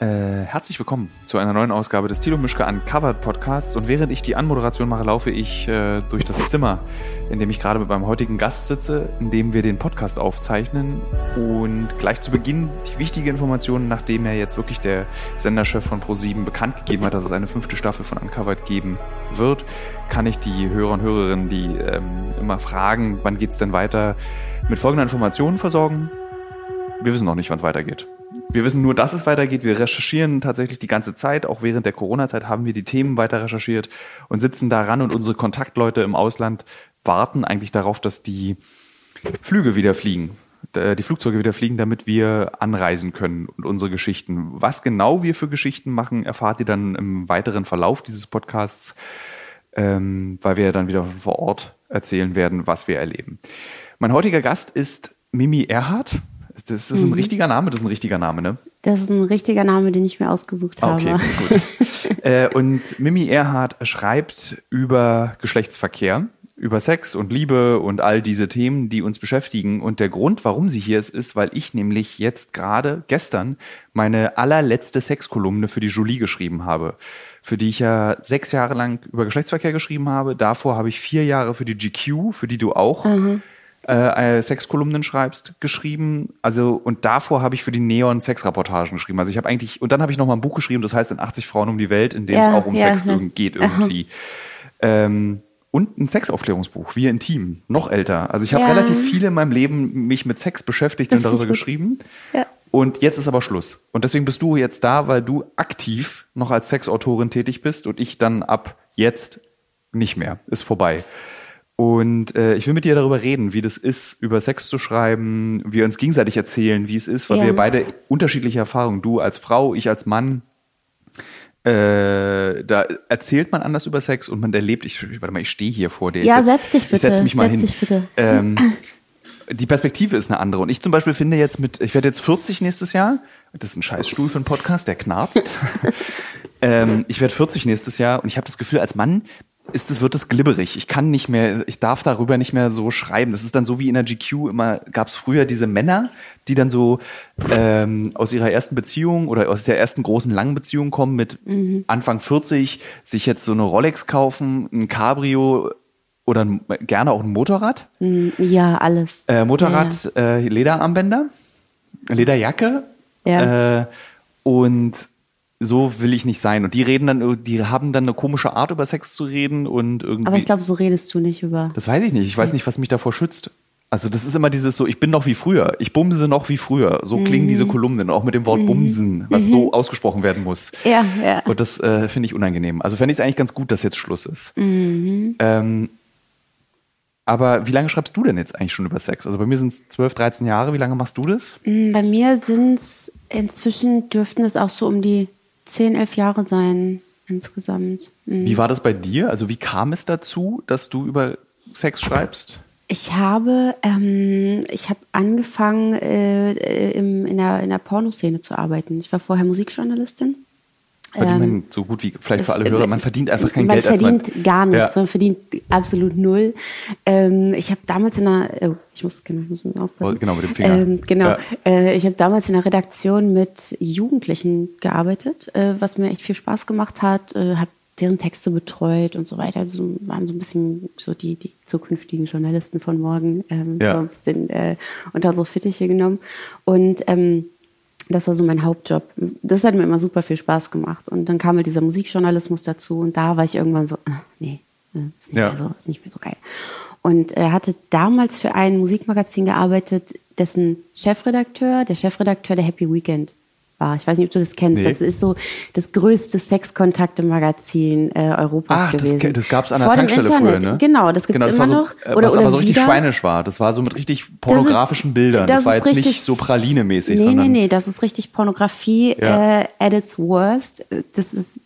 Äh, herzlich willkommen zu einer neuen Ausgabe des Tilo Mischke Uncovered Podcasts. Und während ich die Anmoderation mache, laufe ich äh, durch das Zimmer, in dem ich gerade mit meinem heutigen Gast sitze, in dem wir den Podcast aufzeichnen. Und gleich zu Beginn die wichtige Information, nachdem er jetzt wirklich der Senderchef von Pro7 bekannt gegeben hat, dass es eine fünfte Staffel von Uncovered geben wird, kann ich die Hörer und Hörerinnen, die ähm, immer fragen, wann geht's denn weiter, mit folgender Informationen versorgen. Wir wissen noch nicht, wann es weitergeht. Wir wissen nur, dass es weitergeht. Wir recherchieren tatsächlich die ganze Zeit. Auch während der Corona-Zeit haben wir die Themen weiter recherchiert und sitzen daran und unsere Kontaktleute im Ausland warten eigentlich darauf, dass die Flüge wieder fliegen, die Flugzeuge wieder fliegen, damit wir anreisen können und unsere Geschichten. Was genau wir für Geschichten machen, erfahrt ihr dann im weiteren Verlauf dieses Podcasts, ähm, weil wir dann wieder vor Ort erzählen werden, was wir erleben. Mein heutiger Gast ist Mimi Erhardt. Das ist ein mhm. richtiger Name, das ist ein richtiger Name, ne? Das ist ein richtiger Name, den ich mir ausgesucht habe. Okay, gut. äh, und Mimi Erhardt schreibt über Geschlechtsverkehr, über Sex und Liebe und all diese Themen, die uns beschäftigen. Und der Grund, warum sie hier ist, ist, weil ich nämlich jetzt gerade gestern meine allerletzte Sexkolumne für die Julie geschrieben habe, für die ich ja sechs Jahre lang über Geschlechtsverkehr geschrieben habe. Davor habe ich vier Jahre für die GQ, für die du auch mhm äh, Sexkolumnen schreibst, geschrieben. Also, und davor habe ich für die Neon Sexreportagen geschrieben. Also ich habe eigentlich, und dann habe ich noch mal ein Buch geschrieben, das heißt in 80 Frauen um die Welt, in dem ja, es auch um ja, Sex ja. geht irgendwie. Ähm, und ein Sexaufklärungsbuch, Wir Intim, noch älter. Also ich habe relativ viel in meinem Leben mich mit Sex beschäftigt das und darüber geschrieben. Und jetzt ist aber Schluss. Und deswegen bist du jetzt da, weil du aktiv noch als Sexautorin tätig bist und ich dann ab jetzt nicht mehr. Ist vorbei. Und äh, ich will mit dir darüber reden, wie das ist, über Sex zu schreiben, wir uns gegenseitig erzählen, wie es ist, weil ja. wir beide unterschiedliche Erfahrungen, du als Frau, ich als Mann, äh, da erzählt man anders über Sex und man erlebt, ich, warte mal, ich stehe hier vor dir. Ja, setz dich bitte. Ich setz mich mal setz hin. Dich bitte. Ähm, die Perspektive ist eine andere. Und ich zum Beispiel finde jetzt mit, ich werde jetzt 40 nächstes Jahr. Das ist ein Scheißstuhl für einen Podcast, der knarzt. ähm, ich werde 40 nächstes Jahr und ich habe das Gefühl, als Mann ist es, wird es glibberig. Ich kann nicht mehr, ich darf darüber nicht mehr so schreiben. Das ist dann so wie in der GQ immer, gab es früher diese Männer, die dann so ähm, aus ihrer ersten Beziehung oder aus der ersten großen langen Beziehung kommen mit mhm. Anfang 40, sich jetzt so eine Rolex kaufen, ein Cabrio oder ein, gerne auch ein Motorrad. Mhm. Ja, alles. Äh, Motorrad, ja. Äh, Lederarmbänder, Lederjacke. Ja. Äh, und so will ich nicht sein. Und die reden dann, die haben dann eine komische Art, über Sex zu reden und irgendwie. Aber ich glaube, so redest du nicht über. Das weiß ich nicht. Ich weiß nicht, was mich davor schützt. Also das ist immer dieses so, ich bin noch wie früher, ich bumse noch wie früher. So mhm. klingen diese Kolumnen, auch mit dem Wort mhm. bumsen, was mhm. so ausgesprochen werden muss. Ja, ja. Und das äh, finde ich unangenehm. Also fände ich es eigentlich ganz gut, dass jetzt Schluss ist. Mhm. Ähm, aber wie lange schreibst du denn jetzt eigentlich schon über Sex? Also bei mir sind es 12, 13 Jahre. Wie lange machst du das? Mm, bei mir sind es inzwischen dürften es auch so um die zehn, elf Jahre sein insgesamt. Mhm. Wie war das bei dir? Also wie kam es dazu, dass du über Sex schreibst? Ich habe, ähm, ich habe angefangen, äh, im, in, der, in der Pornoszene zu arbeiten. Ich war vorher Musikjournalistin Verdient man ähm, so gut wie vielleicht für alle Hörer, man verdient einfach kein man Geld. Man verdient gar nichts, ja. man verdient absolut null. Ähm, ich habe damals in der, oh, ich muss, genau, ich muss mir aufpassen. Oh, genau, mit dem Finger. Ähm, genau, ja. äh, ich habe damals in der Redaktion mit Jugendlichen gearbeitet, äh, was mir echt viel Spaß gemacht hat, äh, habe deren Texte betreut und so weiter. Also waren so ein bisschen so die, die zukünftigen Journalisten von morgen, ähm, ja. so ein bisschen äh, unter so Fittiche genommen. Und ähm, das war so mein Hauptjob. Das hat mir immer super viel Spaß gemacht. Und dann kam halt dieser Musikjournalismus dazu und da war ich irgendwann so, äh, nee, äh, ist nicht, ja. mehr so, ist nicht mehr so geil. Und er hatte damals für ein Musikmagazin gearbeitet, dessen Chefredakteur, der Chefredakteur der Happy Weekend war. Ich weiß nicht, ob du das kennst. Nee. Das ist so das größte Sexkontakte-Magazin äh, Europas Ach, gewesen. Das, das gab es an der Vor Tankstelle früher, ne? Genau, das gibt es genau, immer so, noch. Äh, oder, was oder aber so richtig wieder. schweinisch war. Das war so mit richtig pornografischen das ist, Bildern. Das, das war jetzt richtig, nicht so Praline-mäßig. Nee, nee, nee, das ist richtig Pornografie ja. äh, at its worst. Das ist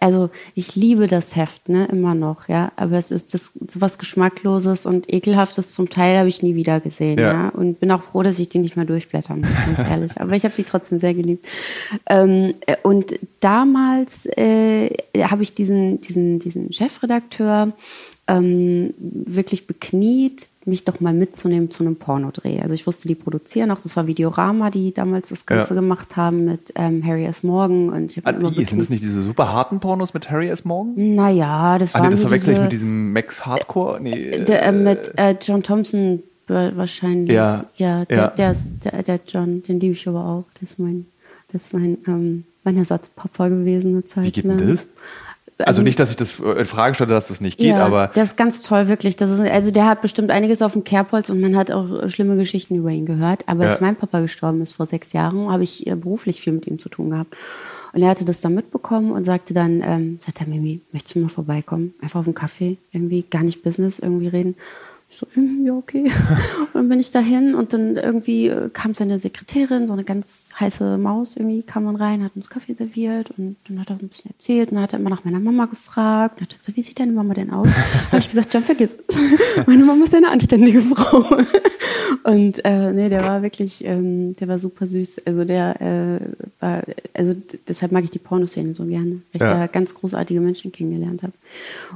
also ich liebe das Heft, ne, immer noch, ja. Aber es ist das was Geschmackloses und Ekelhaftes zum Teil habe ich nie wieder gesehen, ja. ja. Und bin auch froh, dass ich die nicht mehr durchblättern muss, ganz ehrlich. Aber ich habe die trotzdem sehr geliebt. Ähm, äh, und damals äh, habe ich diesen, diesen, diesen Chefredakteur ähm, wirklich bekniet mich doch mal mitzunehmen zu einem Pornodreh. Also ich wusste, die produzieren auch. Das war Videorama, die damals das Ganze ja. gemacht haben mit ähm, Harry S. Morgan. Und ich ah, immer sind das nicht diese super harten Pornos mit Harry S. Morgan? Naja, das war. Ah, nee, das verwechsel ich mit diesem Max Hardcore. Nee, der, äh, mit äh, John Thompson wahrscheinlich. Ja, ja, der, ja. Der, ist, der, der John, den liebe ich aber auch. Das ist mein, das ist mein, ähm, mein Ersatzpapa gewesen eine Zeit Wie geht denn das? Also, also nicht, dass ich das in Frage stelle, dass das nicht geht, ja, aber. Der ist ganz toll, wirklich. Das ist, also der hat bestimmt einiges auf dem Kerbholz und man hat auch schlimme Geschichten über ihn gehört. Aber ja. als mein Papa gestorben ist vor sechs Jahren, habe ich äh, beruflich viel mit ihm zu tun gehabt. Und er hatte das dann mitbekommen und sagte dann, ähm, sagt er, Mimi, möchtest du mal vorbeikommen? Einfach auf einen Kaffee, irgendwie gar nicht Business, irgendwie reden. Ich so, hm, ja, okay. Und dann bin ich dahin und dann irgendwie äh, kam seine Sekretärin, so eine ganz heiße Maus, irgendwie kam dann rein, hat uns Kaffee serviert und dann hat er ein bisschen erzählt und dann hat er immer nach meiner Mama gefragt. Und hat gesagt, wie sieht deine Mama denn aus? habe ich gesagt, John, vergiss. Meine Mama ist eine anständige Frau. Und äh, nee, der war wirklich, ähm, der war super süß. Also der äh, war, also deshalb mag ich die Pornoszene so gerne, weil ich ja. da ganz großartige Menschen kennengelernt habe.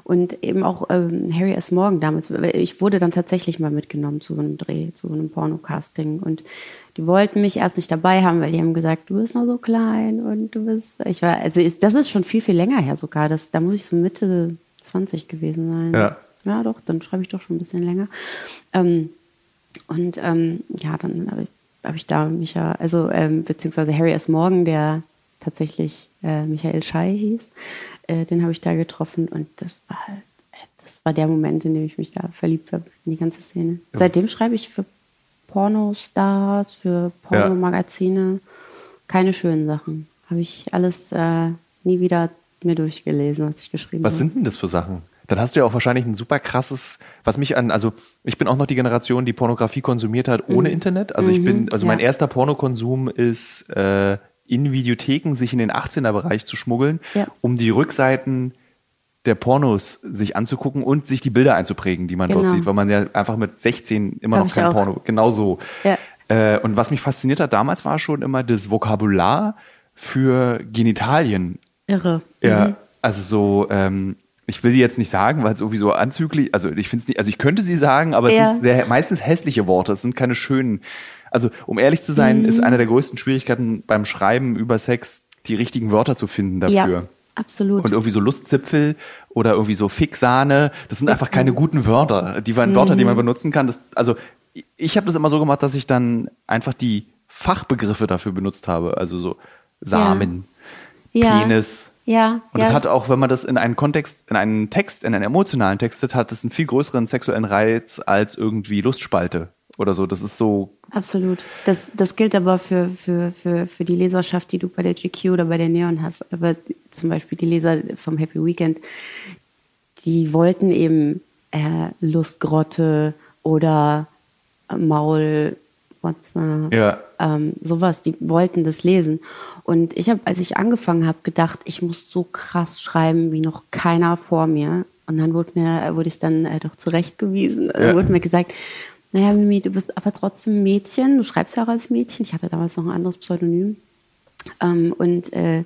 Und eben auch ähm, Harry S. Morgan damals. Ich wurde dann tatsächlich mal mitgenommen zu so einem Dreh, zu so einem Pornocasting. Und die wollten mich erst nicht dabei haben, weil die haben gesagt, du bist noch so klein und du bist. Ich war, also ist, das ist schon viel, viel länger her sogar. Das, da muss ich so Mitte 20 gewesen sein. Ja. Ja, doch, dann schreibe ich doch schon ein bisschen länger. Ähm, und ähm, ja, dann habe ich, hab ich da Micha, also ähm, beziehungsweise Harry S. Morgan, der tatsächlich äh, Michael Schei hieß, äh, den habe ich da getroffen und das war halt, das war der Moment, in dem ich mich da verliebt habe in die ganze Szene. Seitdem schreibe ich für Pornostars, für Pornomagazine, keine schönen Sachen. Habe ich alles äh, nie wieder mir durchgelesen, was ich geschrieben habe. Was sind denn das für Sachen? dann hast du ja auch wahrscheinlich ein super krasses, was mich an, also ich bin auch noch die Generation, die Pornografie konsumiert hat ohne mhm. Internet. Also ich bin, mhm. also ja. mein erster Pornokonsum ist äh, in Videotheken sich in den 18er-Bereich zu schmuggeln, ja. um die Rückseiten der Pornos sich anzugucken und sich die Bilder einzuprägen, die man genau. dort sieht, weil man ja einfach mit 16 immer Hab noch kein Porno, genau so. Ja. Äh, und was mich fasziniert hat damals war schon immer das Vokabular für Genitalien. Irre. Ja, mhm. also so, ähm, ich will sie jetzt nicht sagen, weil es irgendwie so anzüglich, also ich finde es nicht, also ich könnte sie sagen, aber ja. es sind sehr, meistens hässliche Worte, es sind keine schönen. Also um ehrlich zu sein, mhm. ist eine der größten Schwierigkeiten beim Schreiben über Sex, die richtigen Wörter zu finden dafür. Ja, absolut. Und irgendwie so Lustzipfel oder irgendwie so Fixsahne, das sind einfach keine guten Wörter. Die waren mhm. Wörter, die man benutzen kann. Das, also ich habe das immer so gemacht, dass ich dann einfach die Fachbegriffe dafür benutzt habe. Also so Samen, ja. Penis. Ja. Und ja. das hat auch, wenn man das in einen Kontext, in einen Text, in einen emotionalen Text hat, hat es einen viel größeren sexuellen Reiz als irgendwie Lustspalte oder so. Das ist so. Absolut. Das, das gilt aber für, für, für, für die Leserschaft, die du bei der GQ oder bei der Neon hast. Aber zum Beispiel die Leser vom Happy Weekend, die wollten eben äh, Lustgrotte oder Maul, ja. ähm, sowas, die wollten das lesen. Und ich habe, als ich angefangen habe, gedacht, ich muss so krass schreiben wie noch keiner vor mir. Und dann wurde mir, wurde ich dann äh, doch zurechtgewiesen. Ja. Dann wurde mir gesagt, naja, Mimi, du bist aber trotzdem Mädchen, du schreibst ja auch als Mädchen. Ich hatte damals noch ein anderes Pseudonym. Ähm, und äh,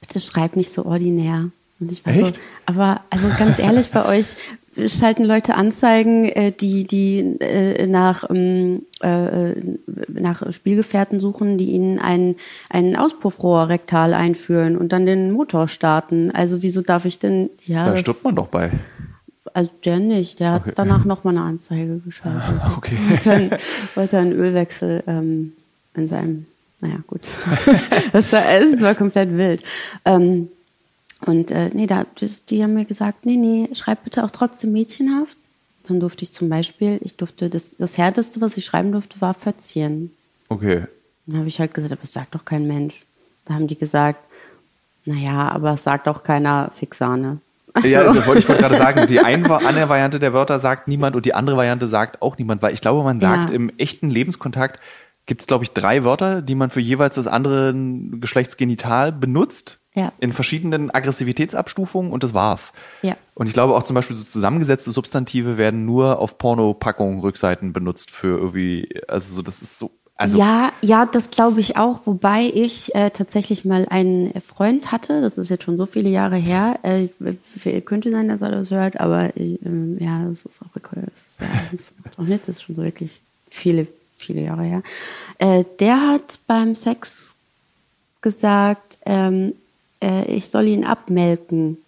bitte schreib nicht so ordinär. Und ich war Echt? so, aber also ganz ehrlich bei euch, schalten Leute Anzeigen, äh, die, die äh, nach, ähm, äh, nach Spielgefährten suchen, die ihnen ein, ein Auspuffrohr rektal einführen und dann den Motor starten. Also wieso darf ich denn... Ja, da stirbt man doch bei. Also der nicht, der hat okay. danach nochmal eine Anzeige geschaltet. Okay. Wollte einen, wollte einen Ölwechsel ähm, in seinem, naja gut. das, war, es war komplett wild. Ähm, und äh, nee, da, das, die haben mir gesagt, nee, nee, schreib bitte auch trotzdem mädchenhaft. Dann durfte ich zum Beispiel, ich durfte, das, das Härteste, was ich schreiben durfte, war Fötzchen. Okay. Dann habe ich halt gesagt, aber es sagt doch kein Mensch. Da haben die gesagt, naja, aber es sagt auch keiner Fixane. Ja, also wollte ich gerade sagen, die eine, eine Variante der Wörter sagt niemand und die andere Variante sagt auch niemand, weil ich glaube, man sagt ja. im echten Lebenskontakt gibt es, glaube ich, drei Wörter, die man für jeweils das andere Geschlechtsgenital benutzt. Ja. In verschiedenen Aggressivitätsabstufungen und das war's. Ja. Und ich glaube auch zum Beispiel so zusammengesetzte Substantive werden nur auf Pornopackungen, Rückseiten benutzt für irgendwie, also so, das ist so Also, ja, ja, das glaube ich auch. Wobei ich äh, tatsächlich mal einen Freund hatte, das ist jetzt schon so viele Jahre her. Äh, könnte sein, dass er das hört, aber äh, ja, das ist auch, das ist, ja, auch nichts, das ist schon so wirklich viele, viele Jahre her. Äh, der hat beim Sex gesagt, ähm, äh, ich soll ihn abmelken.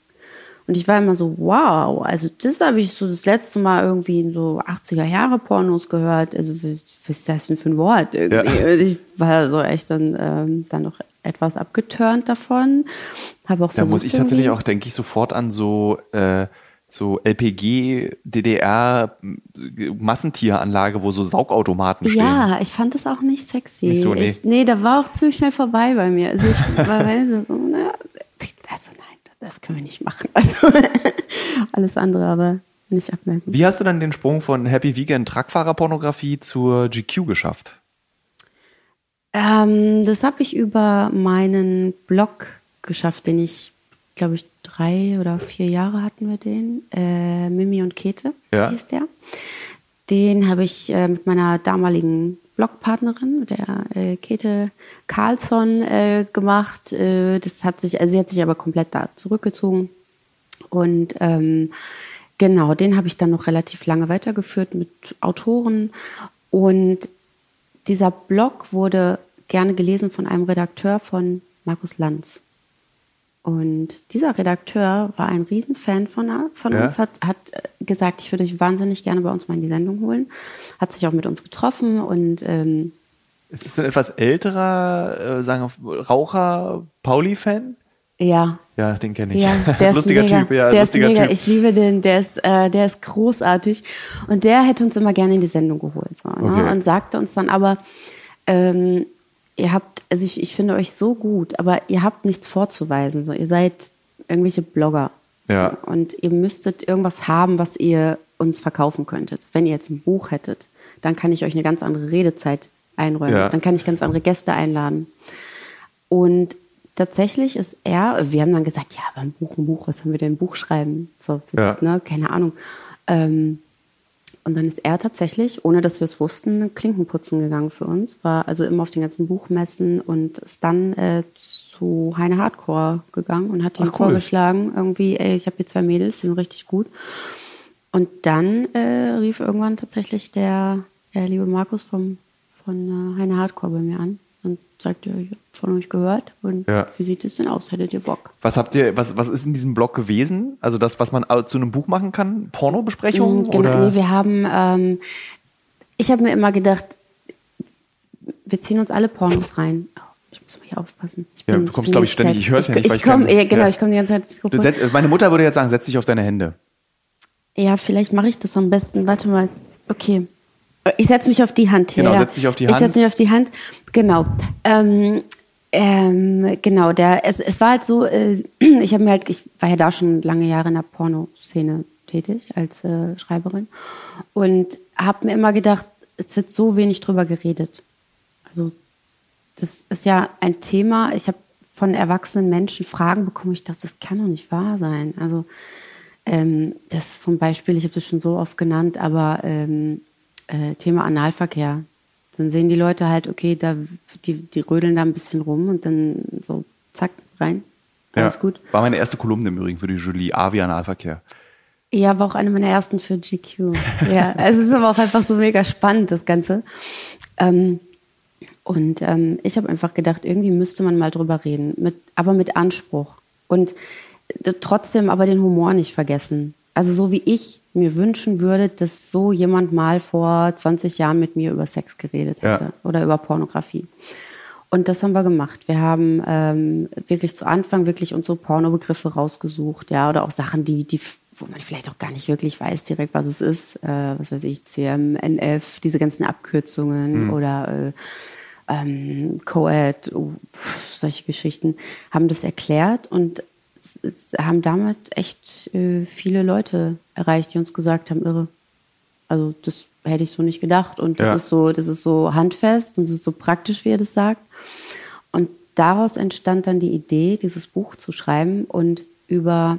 Und ich war immer so, wow, also das habe ich so das letzte Mal irgendwie in so 80er Jahre Pornos gehört. Also was ist das denn für ein Wort irgendwie? Ja. Ich war so echt dann, ähm, dann noch etwas abgeturnt davon. Habe auch Da muss ich tatsächlich auch, denke ich, sofort an so äh, so LPG, DDR, Massentieranlage, wo so Saugautomaten stehen. Ja, ich fand das auch nicht sexy. Nicht so, nee. Ich, nee, da war auch ziemlich schnell vorbei bei mir. Also ich war so, na, also nein, das können wir nicht machen. Also alles andere, aber nicht abmelden. Wie hast du dann den Sprung von Happy Vegan Truckfahrer-Pornografie zur GQ geschafft? Ähm, das habe ich über meinen Blog geschafft, den ich glaube ich, drei oder vier Jahre hatten wir den. Äh, Mimi und Kete ja. hieß der. Den habe ich äh, mit meiner damaligen Blogpartnerin, der äh, Käthe Carlsson, äh, gemacht. Äh, das hat sich, also sie hat sich aber komplett da zurückgezogen. Und ähm, genau, den habe ich dann noch relativ lange weitergeführt mit Autoren. Und dieser Blog wurde gerne gelesen von einem Redakteur von Markus Lanz. Und dieser Redakteur war ein Riesenfan von, von ja. uns, hat, hat gesagt, ich würde dich wahnsinnig gerne bei uns mal in die Sendung holen. Hat sich auch mit uns getroffen und ähm, ist das ein etwas älterer, äh, sagen wir, Raucher Pauli-Fan? Ja. Ja, den kenne ich. Ja, der lustiger ist mega. Typ, ja, der lustiger ist mega. Typ. Ich liebe den, der ist, äh, der ist großartig. Und der hätte uns immer gerne in die Sendung geholt. So, ne? Okay. Und sagte uns dann aber, ähm, ihr habt, also ich, ich finde euch so gut, aber ihr habt nichts vorzuweisen. So, ihr seid irgendwelche Blogger. Ja. Und ihr müsstet irgendwas haben, was ihr uns verkaufen könntet. Wenn ihr jetzt ein Buch hättet, dann kann ich euch eine ganz andere Redezeit einräumen. Ja. Dann kann ich ganz andere Gäste einladen. Und tatsächlich ist er, wir haben dann gesagt, ja, aber ein Buch, ein Buch, was haben wir denn ein Buch schreiben? So, Ja. ne, keine Ahnung. Ähm, und dann ist er tatsächlich, ohne dass wir es wussten, Klinkenputzen gegangen für uns. War also immer auf den ganzen Buchmessen und ist dann äh, zu Heine Hardcore gegangen und hat ihm cool. vorgeschlagen, irgendwie, ey, ich habe hier zwei Mädels, die sind richtig gut. Und dann äh, rief irgendwann tatsächlich der, der liebe Markus vom, von äh, Heine Hardcore bei mir an und sagte, ich habe von euch gehört und Ja. wie sieht es denn aus? Hättet ihr Bock? Was habt ihr, was, was ist in diesem Blog gewesen? Also das, was man zu einem Buch machen kann? Pornobesprechung? Mm, Genau, oder? nee, wir haben, ähm, ich habe mir immer gedacht, wir ziehen uns alle Pornos rein. Oh, ich muss mal hier aufpassen. Ich Ja, du kommst, glaub ich, ständig. Ich hör's ja nicht, Ich ich komme, ja, genau, ja. ich komme die ganze Zeit ins Mikrofon. setz, meine Mutter würde jetzt sagen, setz dich auf deine Hände. Ja, vielleicht mache ich das am besten. Warte mal. Okay. Ich setze mich auf die Hand hier. Genau, ja. setz dich auf die Ich Hand. setze mich auf die Hand. Genau. Ähm, ähm, genau, der, es, es war halt so, äh, ich habe mir halt, ich war ja da schon lange Jahre in der Pornoszene tätig als äh, Schreiberin und habe mir immer gedacht, es wird so wenig drüber geredet. Also das ist ja ein Thema. Ich habe von erwachsenen Menschen Fragen bekommen. Ich dachte, das kann doch nicht wahr sein. Also ähm, das ist zum Beispiel, ich habe das schon so oft genannt, aber ähm, äh, Thema Analverkehr. Dann sehen die Leute halt, okay, da die, die rödeln da ein bisschen rum und dann so zack rein. Alles Ja. gut. War meine erste Kolumne im Übrigen für die Julie A wie Analverkehr. Ja, war auch eine meiner ersten für GQ. ja, es ist aber auch einfach so mega spannend, das Ganze. Ähm, und ähm, ich habe einfach gedacht, irgendwie müsste man mal drüber reden, mit, aber mit Anspruch. Und äh, trotzdem aber den Humor nicht vergessen. Also so wie ich mir wünschen würde, dass so jemand mal vor 20 Jahren mit mir über Sex geredet Ja. hätte oder über Pornografie. Und das haben wir gemacht. Wir haben ähm, wirklich zu Anfang wirklich unsere Pornobegriffe rausgesucht, ja, oder auch Sachen, die, die, wo man vielleicht auch gar nicht wirklich weiß direkt, was es ist. Äh, was weiß ich, CM, NF, diese ganzen Abkürzungen oder äh, ähm, Coed, oh, solche Geschichten, haben das erklärt und es, haben damit echt äh, viele Leute erreicht, die uns gesagt haben, irre. Also das hätte ich so nicht gedacht. Und das Ja. ist so, das ist so handfest und es ist so praktisch, wie er das sagt. Und daraus entstand dann die Idee, dieses Buch zu schreiben und über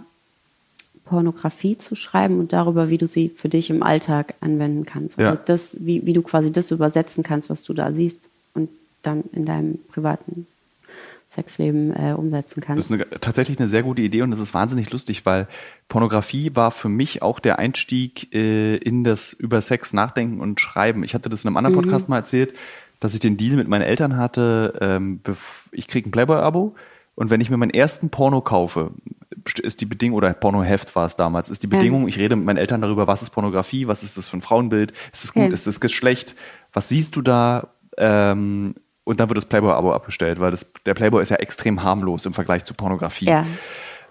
Pornografie zu schreiben und darüber, wie du sie für dich im Alltag anwenden kannst. Also Ja. das, wie, wie du quasi das übersetzen kannst, was du da siehst. und dann in deinem privaten Sexleben äh, umsetzen kannst. Das ist eine, tatsächlich eine sehr gute Idee und das ist wahnsinnig lustig, weil Pornografie war für mich auch der Einstieg äh, in das über Sex nachdenken und schreiben. Ich hatte das in einem anderen mhm. Podcast mal erzählt, dass ich den Deal mit meinen Eltern hatte, ähm, ich kriege ein Playboy-Abo und wenn ich mir meinen ersten Porno kaufe, ist die Bedingung, oder Pornoheft war es damals, ist die Bedingung, ja. ich rede mit meinen Eltern darüber, was ist Pornografie, was ist das für ein Frauenbild, ist es gut, ja. ist es Geschlecht, was siehst du da, ähm, und dann wird das Playboy-Abo abgestellt, weil das, der Playboy ist ja extrem harmlos im Vergleich zu Pornografie. Ja.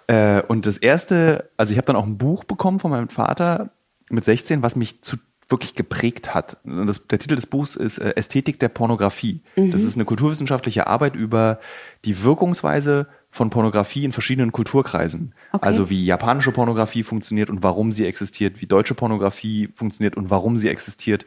Äh, und das erste, also ich habe dann auch ein Buch bekommen von meinem Vater mit 16, was mich zu wirklich geprägt hat. Das, der Titel des Buchs ist äh, Ästhetik der Pornografie. Mhm. Das ist eine kulturwissenschaftliche Arbeit über die Wirkungsweise von Pornografie in verschiedenen Kulturkreisen. Okay. Also wie japanische Pornografie funktioniert und warum sie existiert, wie deutsche Pornografie funktioniert und warum sie existiert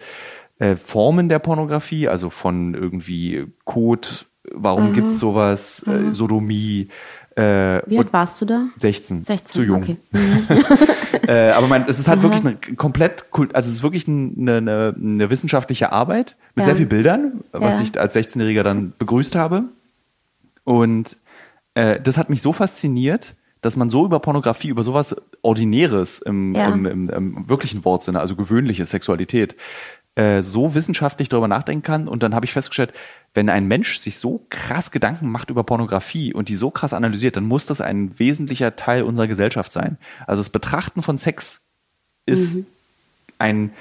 äh, Formen der Pornografie, also von irgendwie Code, warum mhm. gibt's sowas, äh, mhm. äh, Sodomie. Äh, Wie alt warst du da? 16. 16. Zu jung. Okay. Mhm. äh, aber mein, es ist halt Aha. wirklich eine komplett, also es ist wirklich eine, eine, eine wissenschaftliche Arbeit mit ja. sehr vielen Bildern, was ja. ich als 16-Jähriger dann begrüßt habe. Und äh, das hat mich so fasziniert, dass man so über Pornografie, über sowas Ordinäres im, ja. im, im, im wirklichen Wortsinne, also gewöhnliche Sexualität, äh, so wissenschaftlich darüber nachdenken kann. Und dann habe ich festgestellt, wenn ein Mensch sich so krass Gedanken macht über Pornografie und die so krass analysiert, dann muss das ein wesentlicher Teil unserer Gesellschaft sein. Also das Betrachten von Sex ist mhm. ein,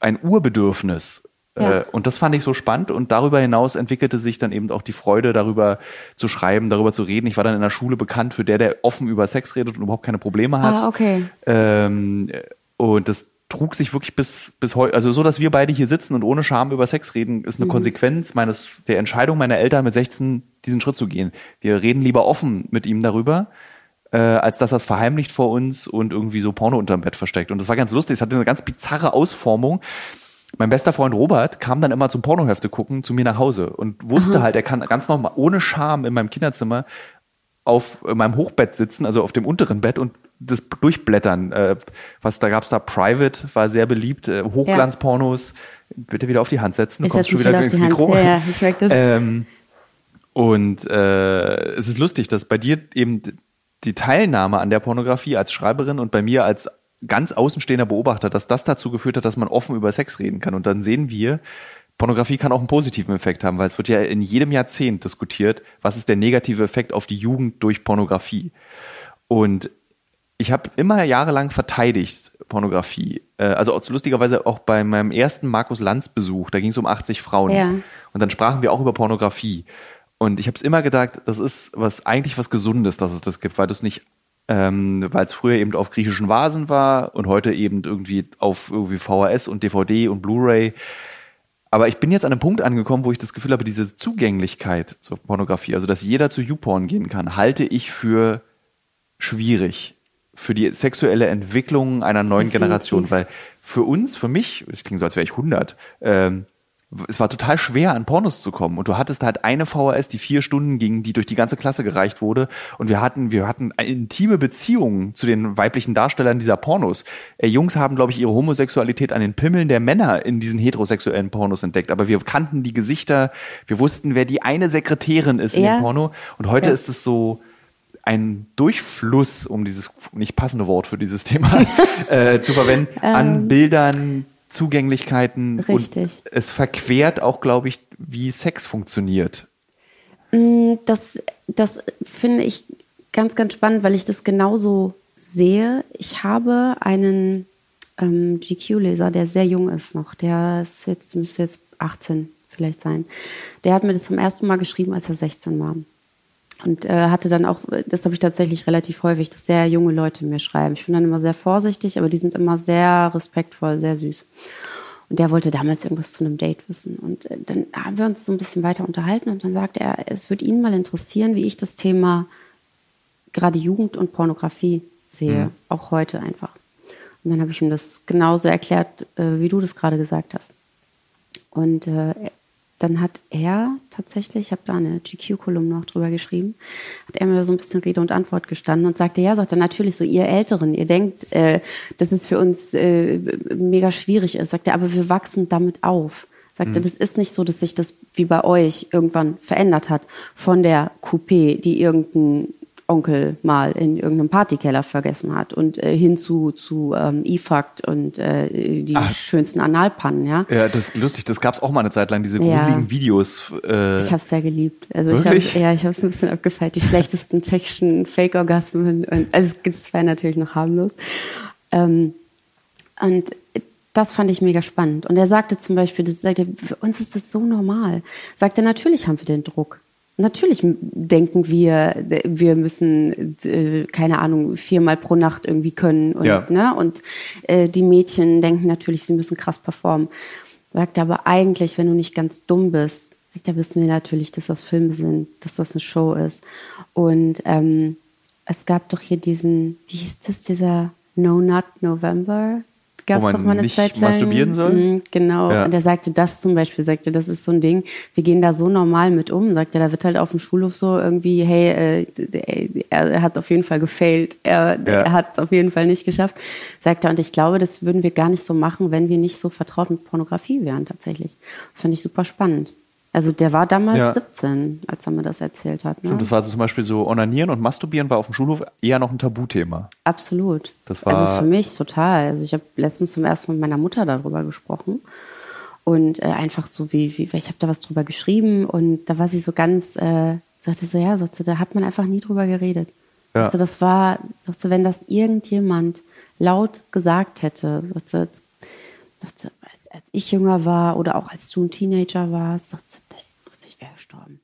ein Urbedürfnis. Ja. Äh, und das fand ich so spannend und darüber hinaus entwickelte sich dann eben auch die Freude, darüber zu schreiben, darüber zu reden. Ich war dann in der Schule bekannt für der, der offen über Sex redet und überhaupt keine Probleme hat. Ah, okay. Ähm, und das, trug sich wirklich bis, bis heute, also so, dass wir beide hier sitzen und ohne Scham über Sex reden, ist eine mhm. Konsequenz meines, der Entscheidung meiner Eltern mit 16 diesen Schritt zu gehen. Wir reden lieber offen mit ihm darüber, äh, als dass er es verheimlicht vor uns und irgendwie so Porno unterm Bett versteckt. Und das war ganz lustig, es hatte eine ganz bizarre Ausformung. Mein bester Freund Robert kam dann immer zum Pornohefte gucken zu mir nach Hause und wusste Aha. halt, er kann ganz normal ohne Scham in meinem Kinderzimmer auf meinem Hochbett sitzen, also auf dem unteren Bett und das Durchblättern. Äh, was da gab's da? Private war sehr beliebt. Äh, Hochglanzpornos. Bitte wieder auf die Hand setzen. Du kommst schon wieder ins Mikro. Ja, ja, ich merke das. Ähm, und äh, es ist lustig, dass bei dir eben die Teilnahme an der Pornografie als Schreiberin und bei mir als ganz außenstehender Beobachter, dass das dazu geführt hat, dass man offen über Sex reden kann. Und dann sehen wir, Pornografie kann auch einen positiven Effekt haben, weil es wird ja in jedem Jahrzehnt diskutiert, was ist der negative Effekt auf die Jugend durch Pornografie. Und ich habe immer jahrelang verteidigt Pornografie. Äh, also lustigerweise auch bei meinem ersten Markus Lanz Besuch, da ging es um 80 Frauen. Ja. Und dann sprachen wir auch über Pornografie. Und ich habe es immer gedacht, das ist was eigentlich was Gesundes, dass es das gibt, weil das nicht, ähm, weil es früher eben auf griechischen Vasen war und heute eben irgendwie auf irgendwie VHS und DVD und Blu-ray. Aber ich bin jetzt an einem Punkt angekommen, wo ich das Gefühl habe, diese Zugänglichkeit zur Pornografie, also dass jeder zu YouPorn gehen kann, halte ich für schwierig für die sexuelle Entwicklung einer neuen Definitiv. Generation, weil für uns, für mich, es klingt so, als wäre ich 100, ähm, es war total schwer, an Pornos zu kommen. Und du hattest halt eine VHS, die vier Stunden ging, die durch die ganze Klasse gereicht wurde. Und wir hatten, wir hatten intime Beziehungen zu den weiblichen Darstellern dieser Pornos. Äh, Jungs haben, glaube ich, ihre Homosexualität an den Pimmeln der Männer in diesen heterosexuellen Pornos entdeckt. Aber wir kannten die Gesichter, wir wussten, wer die eine Sekretärin ist in ja. dem Porno. Und heute ja. ist es so, ein Durchfluss, um dieses nicht passende Wort für dieses Thema äh, zu verwenden, an ähm, Bildern, Zugänglichkeiten. Richtig. Und es verquert auch, glaube ich, wie Sex funktioniert. Mm, das, das finde ich ganz, ganz spannend, weil ich das genauso sehe. Ich habe einen ähm, GQ-Leser, der sehr jung ist noch. Der ist jetzt, müsste jetzt 18 vielleicht sein. Der hat mir das zum ersten Mal geschrieben, als er 16 war. Und äh, hatte dann auch, das habe ich tatsächlich relativ häufig, dass sehr junge Leute mir schreiben. Ich bin dann immer sehr vorsichtig, aber die sind immer sehr respektvoll, sehr süß. Und der wollte damals irgendwas zu einem Date wissen. Und äh, dann haben wir uns so ein bisschen weiter unterhalten und dann sagte er, es würde ihn mal interessieren, wie ich das Thema gerade Jugend und Pornografie sehe, mhm. auch heute einfach. Und dann habe ich ihm das genauso erklärt, äh, wie du das gerade gesagt hast. Und äh, dann hat er tatsächlich, ich habe da eine GQ-Kolumne noch drüber geschrieben, hat er mir so ein bisschen Rede und Antwort gestanden und sagte, ja, sagt er natürlich so, ihr Älteren, ihr denkt, äh, dass es für uns äh, mega schwierig ist, sagt er, aber wir wachsen damit auf. Sagte, das ist nicht so, dass sich das wie bei euch irgendwann verändert hat von der Coupé, die irgendein Onkel mal in irgendeinem Partykeller vergessen hat und äh, hin zu, zu ähm, E-Fakt und äh, die Ach. schönsten Analpannen, ja. Ja, das ist lustig, das gab es auch mal eine Zeit lang, diese gruseligen ja. Videos. Äh, ich habe es sehr geliebt. Also Wirklich? ich hab, ja, ich habe es ein bisschen abgefeilt. Die schlechtesten tschechischen Fake-Orgasmen. Also es war natürlich noch harmlos. Ähm, und das fand ich mega spannend. Und er sagte zum Beispiel, das sagte, für uns ist das so normal. Sagte, natürlich haben wir den Druck. Natürlich denken wir, wir müssen, äh, keine Ahnung, viermal pro Nacht irgendwie können. Und, ja. ne? und äh, die Mädchen denken natürlich, sie müssen krass performen. Sagt aber eigentlich, wenn du nicht ganz dumm bist, da wissen wir natürlich, dass das Filme sind, dass das eine Show ist. Und ähm, es gab doch hier diesen, wie hieß das, dieser No Nut November? Gab es doch mal eine Zeit lang. masturbieren soll? Mhm, genau. Ja. Und er sagte das zum Beispiel, sagte, das ist so ein Ding, wir gehen da so normal mit um. Sagte, da wird halt auf dem Schulhof so irgendwie, hey, äh, er hat auf jeden Fall gefailt, er, ja. er hat es auf jeden Fall nicht geschafft. Sagt er, und ich glaube, das würden wir gar nicht so machen, wenn wir nicht so vertraut mit Pornografie wären tatsächlich. Fand ich super spannend. Also der war damals ja. 17, als er mir das erzählt hat. Ne? Und das war also zum Beispiel so Onanieren und Masturbieren war auf dem Schulhof eher noch ein Tabuthema. Absolut. Das war also für mich total. Also ich habe letztens zum ersten Mal mit meiner Mutter darüber gesprochen. Und äh, einfach so wie, wie ich habe da was drüber geschrieben und da war sie so ganz, äh, sagte so, ja, sagte, da hat man einfach nie drüber geredet. Ja. Sagte, das war, sagte, wenn das irgendjemand laut gesagt hätte, sagte, sagte, als, ich jünger war oder auch als du ein Teenager warst, sagte, ich wäre gestorben.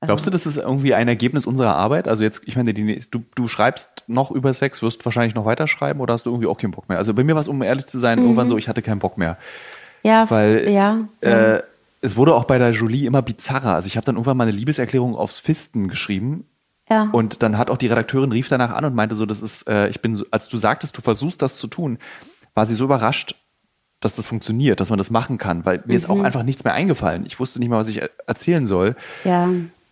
Also Glaubst du, das ist irgendwie ein Ergebnis unserer Arbeit? Also jetzt, ich meine, die, du, du schreibst noch über Sex, wirst wahrscheinlich noch weiterschreiben oder hast du irgendwie auch keinen Bock mehr? Also bei mir war es, um ehrlich zu sein, mhm. irgendwann so, ich hatte keinen Bock mehr. Ja, weil ja, äh, ja. es wurde auch bei der Julie immer bizarrer. Also ich habe dann irgendwann mal eine Liebeserklärung aufs Fisten geschrieben. Ja. Und dann hat auch die Redakteurin rief danach an und meinte so, das ist, äh, ich bin so, als du sagtest, du versuchst das zu tun, war sie so überrascht, dass das funktioniert, dass man das machen kann, weil mir mhm. ist auch mhm. einfach nichts mehr eingefallen. Ich wusste nicht mal, was ich erzählen soll. Ja.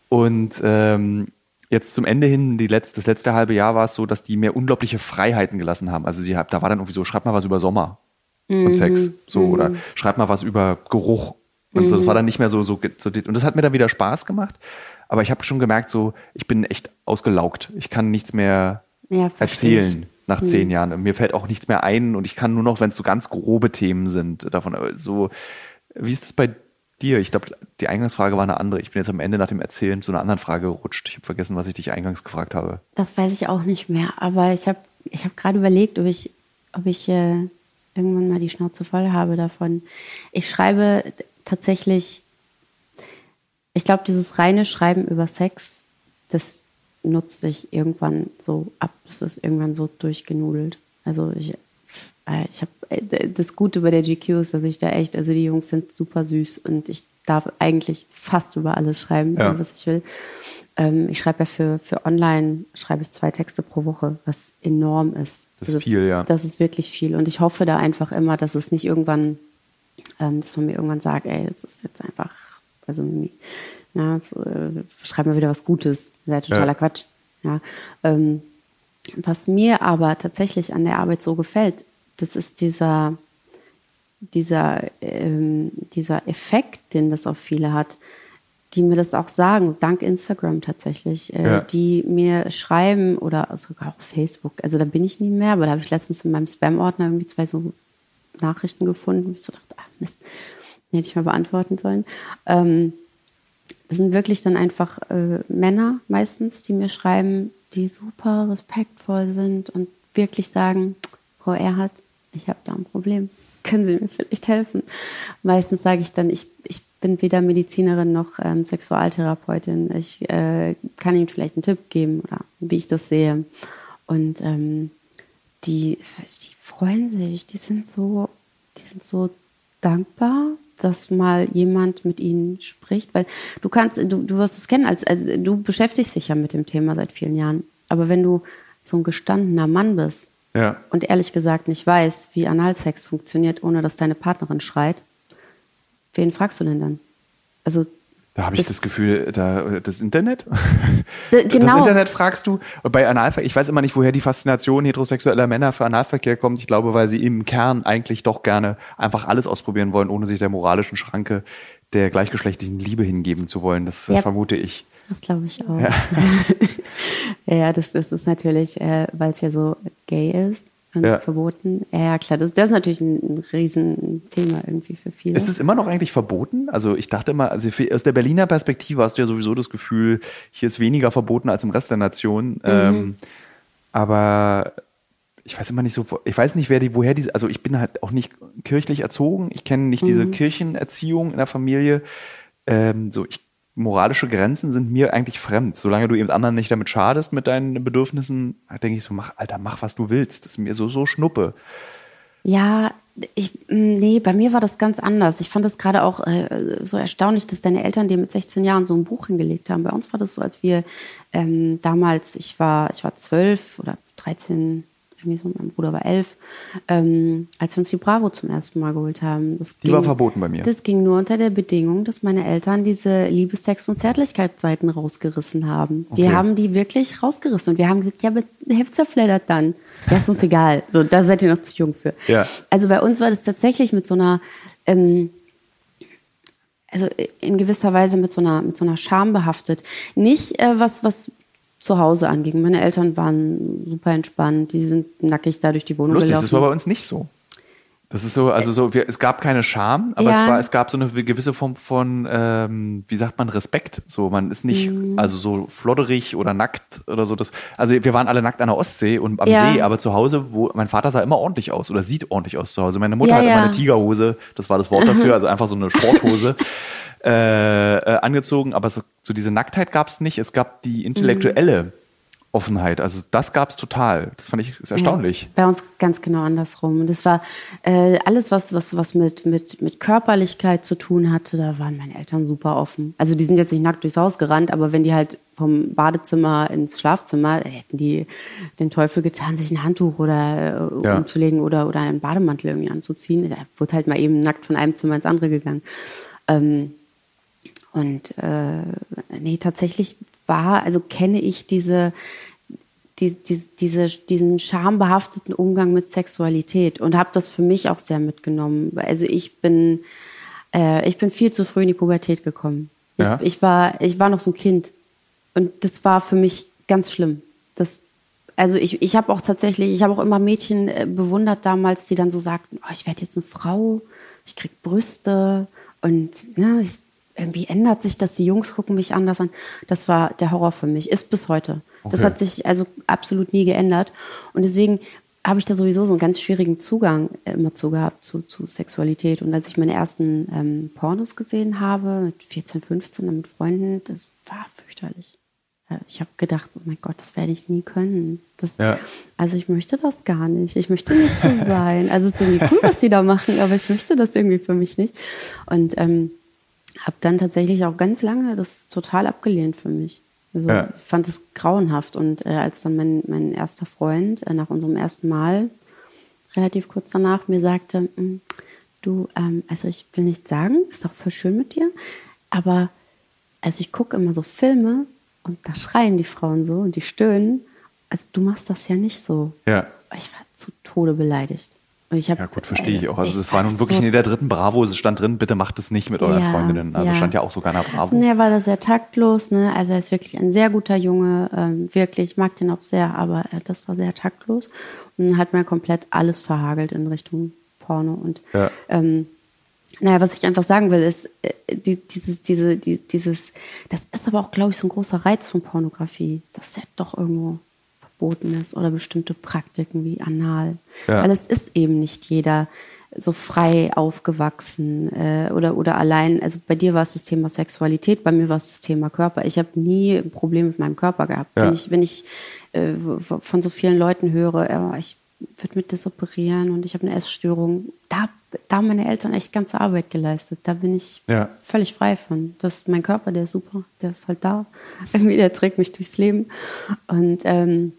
Und ähm, jetzt zum Ende hin, die letzte, das letzte halbe Jahr war es so, dass die mir unglaubliche Freiheiten gelassen haben. Also sie da war dann irgendwie so, schreib mal was über Sommer mhm. und Sex, so mhm. oder schreib mal was über Geruch und so. Das war dann nicht mehr so, so, so und das hat mir dann wieder Spaß gemacht. Aber ich habe schon gemerkt, so ich bin echt ausgelaugt. Ich kann nichts mehr ja, erzählen nach hm. zehn Jahren. Mir fällt auch nichts mehr ein und ich kann nur noch, wenn es so ganz grobe Themen sind, davon so. Wie ist es bei dir? Ich glaube, die Eingangsfrage war eine andere. Ich bin jetzt am Ende nach dem Erzählen zu einer anderen Frage gerutscht. Ich habe vergessen, was ich dich eingangs gefragt habe. Das weiß ich auch nicht mehr. Aber ich habe ich hab gerade überlegt, ob ich, ob ich äh, irgendwann mal die Schnauze voll habe davon. Ich schreibe tatsächlich, ich glaube, dieses reine Schreiben über Sex, das nutzt sich irgendwann so ab. Es ist irgendwann so durchgenudelt. Also ich, äh, ich habe äh, das Gute bei der GQ ist, dass ich da echt, also die Jungs sind super süß und ich darf eigentlich fast über alles schreiben, ja. was ich will. Ähm, ich schreibe ja für, für online, schreibe ich zwei Texte pro Woche, was enorm ist. Das ist also, viel, ja. Das ist wirklich viel. Und ich hoffe da einfach immer, dass es nicht irgendwann, ähm, dass man mir irgendwann sagt, ey, das ist jetzt einfach, also na, äh, schreib mal wieder was Gutes. Ja totaler ja. Quatsch. Ja. Ähm, was mir aber tatsächlich an der Arbeit so gefällt, das ist dieser, dieser, ähm, dieser Effekt, den das auf viele hat, die mir das auch sagen, dank Instagram tatsächlich, äh, ja. die mir schreiben oder sogar auch Facebook. Also da bin ich nie mehr, aber da habe ich letztens in meinem Spam-Ordner irgendwie zwei so Nachrichten gefunden, wo ich so dachte, ach Mist, hätte ich mal beantworten sollen. Ähm, das sind wirklich dann einfach äh, Männer meistens, die mir schreiben, die super respektvoll sind und wirklich sagen, Frau Erhard, ich habe da ein Problem. Können Sie mir vielleicht helfen? Meistens sage ich dann, ich, ich bin weder Medizinerin noch ähm, Sexualtherapeutin. Ich äh, kann Ihnen vielleicht einen Tipp geben oder wie ich das sehe. Und ähm, die, die freuen sich, die sind so, die sind so dankbar dass mal jemand mit ihnen spricht, weil du kannst, du, du wirst es kennen, als, als du beschäftigst dich ja mit dem Thema seit vielen Jahren. Aber wenn du so ein gestandener Mann bist ja. und ehrlich gesagt nicht weißt, wie Analsex funktioniert, ohne dass deine Partnerin schreit, wen fragst du denn dann? Also Da habe ich das, das, Gefühl, da, das Internet? Da, genau. Das Internet fragst du. Bei Analverkehr, ich weiß immer nicht, woher die Faszination heterosexueller Männer für Analverkehr kommt. Ich glaube, weil sie im Kern eigentlich doch gerne einfach alles ausprobieren wollen, ohne sich der moralischen Schranke der gleichgeschlechtlichen Liebe hingeben zu wollen. Das ja, vermute ich. Das glaube ich auch. Ja, ja das, das ist natürlich, äh, weil es ja so gay ist ja. verboten. Ja, klar, das, das ist natürlich ein, ein Riesenthema irgendwie für viele. Ist es immer noch eigentlich verboten? Also ich dachte immer, also aus der Berliner Perspektive hast du ja sowieso das Gefühl, hier ist weniger verboten als im Rest der Nation. Mhm. Ähm, aber ich weiß immer nicht so, ich weiß nicht, wer die, woher diese, also ich bin halt auch nicht kirchlich erzogen, ich kenne nicht mhm. diese Kirchenerziehung in der Familie. Ähm, so, ich moralische Grenzen sind mir eigentlich fremd. Solange du eben anderen nicht damit schadest mit deinen Bedürfnissen, denke ich so, mach, Alter, mach, was du willst. Das ist mir so, so schnuppe. Ja, ich, mm, nee, bei mir war das ganz anders. Ich fand das gerade auch äh, so erstaunlich, dass deine Eltern dir mit 16 Jahren so ein Buch hingelegt haben. Bei uns war das so, als wir ähm, damals, ich war, ich war zwölf oder 13, irgendwie so, mein Bruder war elf, ähm, als wir uns die Bravo zum ersten Mal geholt haben. Das die ging, war verboten bei mir. Das ging nur unter der Bedingung, dass meine Eltern diese Liebe, Sex und Zärtlichkeitsseiten rausgerissen haben. Okay. Die haben die wirklich rausgerissen. Und wir haben gesagt, ja, aber Heft zerfleddert dann. Ja, ist uns egal. So, da seid ihr noch zu jung für. Ja. Also bei uns war das tatsächlich mit so einer, ähm, also in gewisser Weise mit so einer, mit so einer Scham behaftet. Nicht äh, was, was zu Hause anging. Meine Eltern waren super entspannt, die sind nackig da durch die Wohnung Lustig, gelaufen. das war bei uns nicht so. Das ist so, also so, wir, es gab keine Scham, aber ja. es, war, es gab so eine gewisse Form von, ähm, wie sagt man, Respekt. So, man ist nicht, mhm. also so flodderig oder nackt oder so. Das, also wir waren alle nackt an der Ostsee und am ja. See, aber zu Hause, wo mein Vater sah immer ordentlich aus oder sieht ordentlich aus zu Hause. Meine Mutter ja, hat immer eine Tigerhose, das war das Wort dafür, also einfach so eine Sporthose. Äh, äh, angezogen, aber so, so diese Nacktheit gab es nicht. Es gab die intellektuelle mhm. Offenheit. Also das gab es total. Das fand ich ist erstaunlich. Ja, bei uns ganz genau andersrum. Und das war äh, alles, was, was, was mit, mit, mit Körperlichkeit zu tun hatte, da waren meine Eltern super offen. Also die sind jetzt nicht nackt durchs Haus gerannt, aber wenn die halt vom Badezimmer ins Schlafzimmer, hätten die den Teufel getan, sich ein Handtuch oder äh, ja. umzulegen oder, oder einen Bademantel irgendwie anzuziehen. Da wurde halt mal eben nackt von einem Zimmer ins andere gegangen. Ähm, und äh, nee, tatsächlich war, also kenne ich diese, die, die, diese, diesen schambehafteten Umgang mit Sexualität und habe das für mich auch sehr mitgenommen. Also ich bin, äh, ich bin viel zu früh in die Pubertät gekommen. Ich, ja. ich, war, ich war noch so ein Kind und das war für mich ganz schlimm. Das, also ich, ich habe auch tatsächlich, ich habe auch immer Mädchen äh, bewundert damals, die dann so sagten, oh, ich werde jetzt eine Frau, ich krieg Brüste und ne, ich irgendwie ändert sich das, die Jungs gucken mich anders an. Das war der Horror für mich, ist bis heute. Okay. Das hat sich also absolut nie geändert. Und deswegen habe ich da sowieso so einen ganz schwierigen Zugang immer zu gehabt zu, zu Sexualität. Und als ich meine ersten ähm, Pornos gesehen habe, mit 14, 15, mit Freunden, das war fürchterlich. Ich habe gedacht, oh mein Gott, das werde ich nie können. Das, ja. Also ich möchte das gar nicht. Ich möchte nicht so sein. Also es ist irgendwie cool, was die da machen, aber ich möchte das irgendwie für mich nicht. Und ähm, habe dann tatsächlich auch ganz lange das total abgelehnt für mich. Also ja. ich fand es grauenhaft. Und äh, als dann mein, mein erster Freund äh, nach unserem ersten Mal relativ kurz danach mir sagte, hm, du, ähm, also ich will nichts sagen, ist auch voll schön mit dir, aber also ich gucke immer so Filme und da schreien die Frauen so und die stöhnen. Also du machst das ja nicht so. Ja. Ich war zu Tode beleidigt. Ich hab, ja gut, verstehe ich auch. Also es war nun wirklich so in der dritten Bravo, es stand drin, bitte macht es nicht mit euren ja, Freundinnen. Also ja. stand ja auch sogar in der Bravo. Nee, war da sehr taktlos, ne? Also er ist wirklich ein sehr guter Junge, ähm, wirklich, ich mag den auch sehr, aber äh, das war sehr taktlos und hat mir komplett alles verhagelt in Richtung Porno. Und ja. ähm, naja, was ich einfach sagen will, ist, äh, die, dieses, diese, die, dieses, das ist aber auch, glaube ich, so ein großer Reiz von Pornografie. Das ist ja doch irgendwo verboten ist oder bestimmte Praktiken wie Anal. Ja. Weil es ist eben nicht jeder so frei aufgewachsen äh, oder, oder allein, also bei dir war es das Thema Sexualität, bei mir war es das Thema Körper. Ich habe nie ein Problem mit meinem Körper gehabt. Ja. Wenn ich, wenn ich äh, von so vielen Leuten höre, äh, ich würde mit das operieren und ich habe eine Essstörung, da, da haben meine Eltern echt ganze Arbeit geleistet. Da bin ich ja. völlig frei von. Das ist mein Körper, der ist super, der ist halt da. Irgendwie, der trägt mich durchs Leben. Und ähm,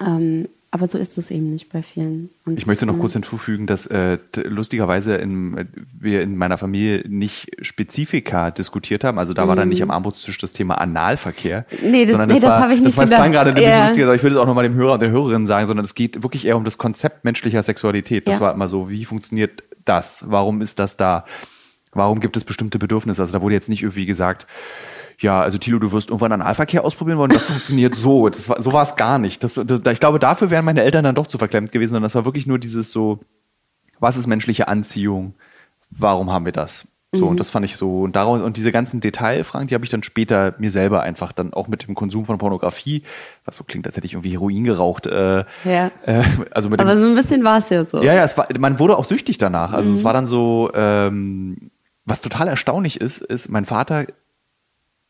ähm, aber so ist es eben nicht bei vielen. Und ich möchte noch kurz hinzufügen, dass äh, lustigerweise in, wir in meiner Familie nicht Spezifika diskutiert haben. Also da war dann nicht am Armutstisch das Thema Analverkehr. Nee, das, nee, das, das habe ich nicht das gedacht. Das gerade ein bisschen lustiger, aber ich würde es auch nochmal dem Hörer und der Hörerin sagen, sondern es geht wirklich eher um das Konzept menschlicher Sexualität. Das ja. war immer so, wie funktioniert das? Warum ist das da? Warum gibt es bestimmte Bedürfnisse? Also da wurde jetzt nicht irgendwie gesagt, ja, also Thilo, du wirst irgendwann Analverkehr ausprobieren wollen. Das funktioniert so. Das war, so war es gar nicht. Das, das, ich glaube, dafür wären meine Eltern dann doch zu verklemmt gewesen. Und das war wirklich nur dieses so, was ist menschliche Anziehung? Warum haben wir das? So, mhm. und das fand ich so, und daraus, und diese ganzen Detailfragen, die habe ich dann später mir selber einfach dann auch mit dem Konsum von Pornografie, was so klingt, als hätte ich irgendwie Heroin geraucht. Äh, ja. Äh, also mit Aber dem, so ein bisschen war es ja so. Ja, ja, es war, man wurde auch süchtig danach. Also mhm. es war dann so, ähm, was total erstaunlich ist, ist, mein Vater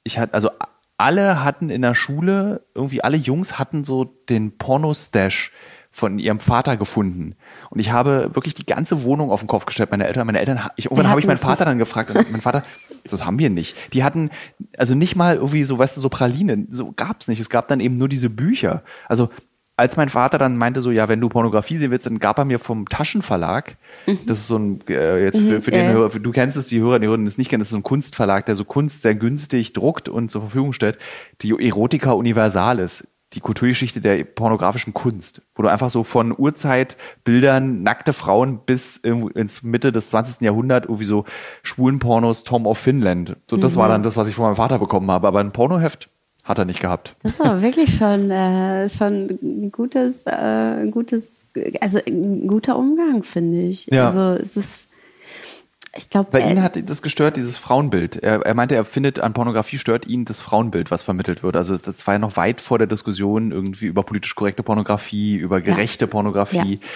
ich hatte, also alle hatten in der Schule, irgendwie alle Jungs hatten so den Porno-Stash von ihrem Vater gefunden. Und ich habe wirklich die ganze Wohnung auf den Kopf gestellt. Meine Eltern, meine Eltern, ich, irgendwann habe ich meinen Vater nicht. dann gefragt und mein Vater, das haben wir nicht. Die hatten also nicht mal irgendwie so, weißt du, so Pralinen, so gab's nicht. Es gab dann eben nur diese Bücher. Also als mein Vater dann meinte so, ja, wenn du Pornografie sehen willst, dann gab er mir vom Taschenverlag, mhm. das ist so ein, äh, jetzt für, mhm, für den äh. Hörer, du kennst es, die Hörer, die Hörer es nicht kennen, das ist so ein Kunstverlag, der so Kunst sehr günstig druckt und zur Verfügung stellt, die Erotica Universalis, die Kulturgeschichte der pornografischen Kunst, wo du einfach so von Urzeitbildern, nackte Frauen bis ins Mitte des 20. Jahrhunderts irgendwie so schwulen Pornos, Tom of Finland. So, das mhm. war dann das, was ich von meinem Vater bekommen habe. Aber ein Pornoheft hat er nicht gehabt. Das war wirklich schon, äh, schon ein gutes, äh, gutes, also ein guter Umgang, finde ich. Ja. Also es ist, ich glaube. Bei äh, ihm hat das gestört, dieses Frauenbild. Er, er meinte, er findet an Pornografie stört ihn das Frauenbild, was vermittelt wird. Also das war ja noch weit vor der Diskussion irgendwie über politisch korrekte Pornografie, über gerechte ja. Pornografie. Ja.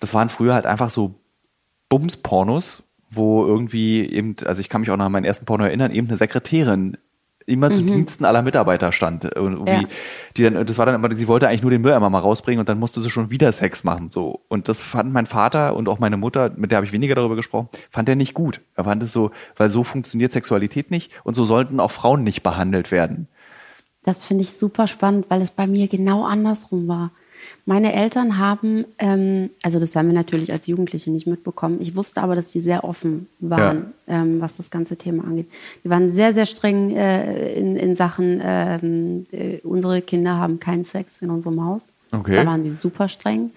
Das waren früher halt einfach so Bums-Pornos, wo irgendwie eben, also ich kann mich auch noch an meinen ersten Porno erinnern, eben eine Sekretärin immer zu mhm. Diensten aller Mitarbeiter stand. Irgendwie, ja. die dann, das war dann immer, sie wollte eigentlich nur den Mülleimer mal rausbringen und dann musste sie schon wieder Sex machen. So. Und das fand mein Vater und auch meine Mutter, mit der habe ich weniger darüber gesprochen, fand er nicht gut. Er fand es so, weil so funktioniert Sexualität nicht und so sollten auch Frauen nicht behandelt werden. Das finde ich super spannend, weil es bei mir genau andersrum war. Meine Eltern haben, ähm, also das haben wir natürlich als Jugendliche nicht mitbekommen. Ich wusste aber, dass sie sehr offen waren, ja. ähm, was das ganze Thema angeht. Die waren sehr, sehr streng äh, in, in Sachen, ähm, äh, unsere Kinder haben keinen Sex in unserem Haus. Okay. Da waren die super streng.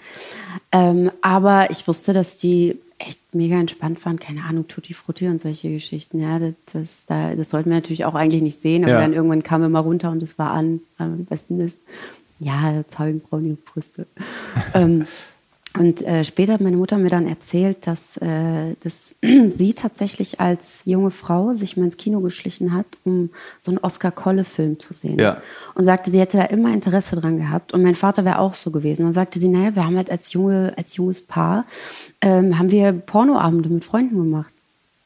Ähm, aber ich wusste, dass die echt mega entspannt waren. Keine Ahnung, Tutti Frutti und solche Geschichten. Ja, das, das, das sollten wir natürlich auch eigentlich nicht sehen. Aber ja. dann irgendwann kam wir mal runter und es war an, am besten ist ja, zaugenbraune Brüste. ähm, und äh, später hat meine Mutter mir dann erzählt, dass, äh, dass sie tatsächlich als junge Frau sich mal ins Kino geschlichen hat, um so einen Oscar-Kolle-Film zu sehen. Ja. Und sagte, sie hätte da immer Interesse dran gehabt. Und mein Vater wäre auch so gewesen. Und sagte sie, naja, wir haben halt als, junge, als junges Paar, ähm, haben wir Pornoabende mit Freunden gemacht.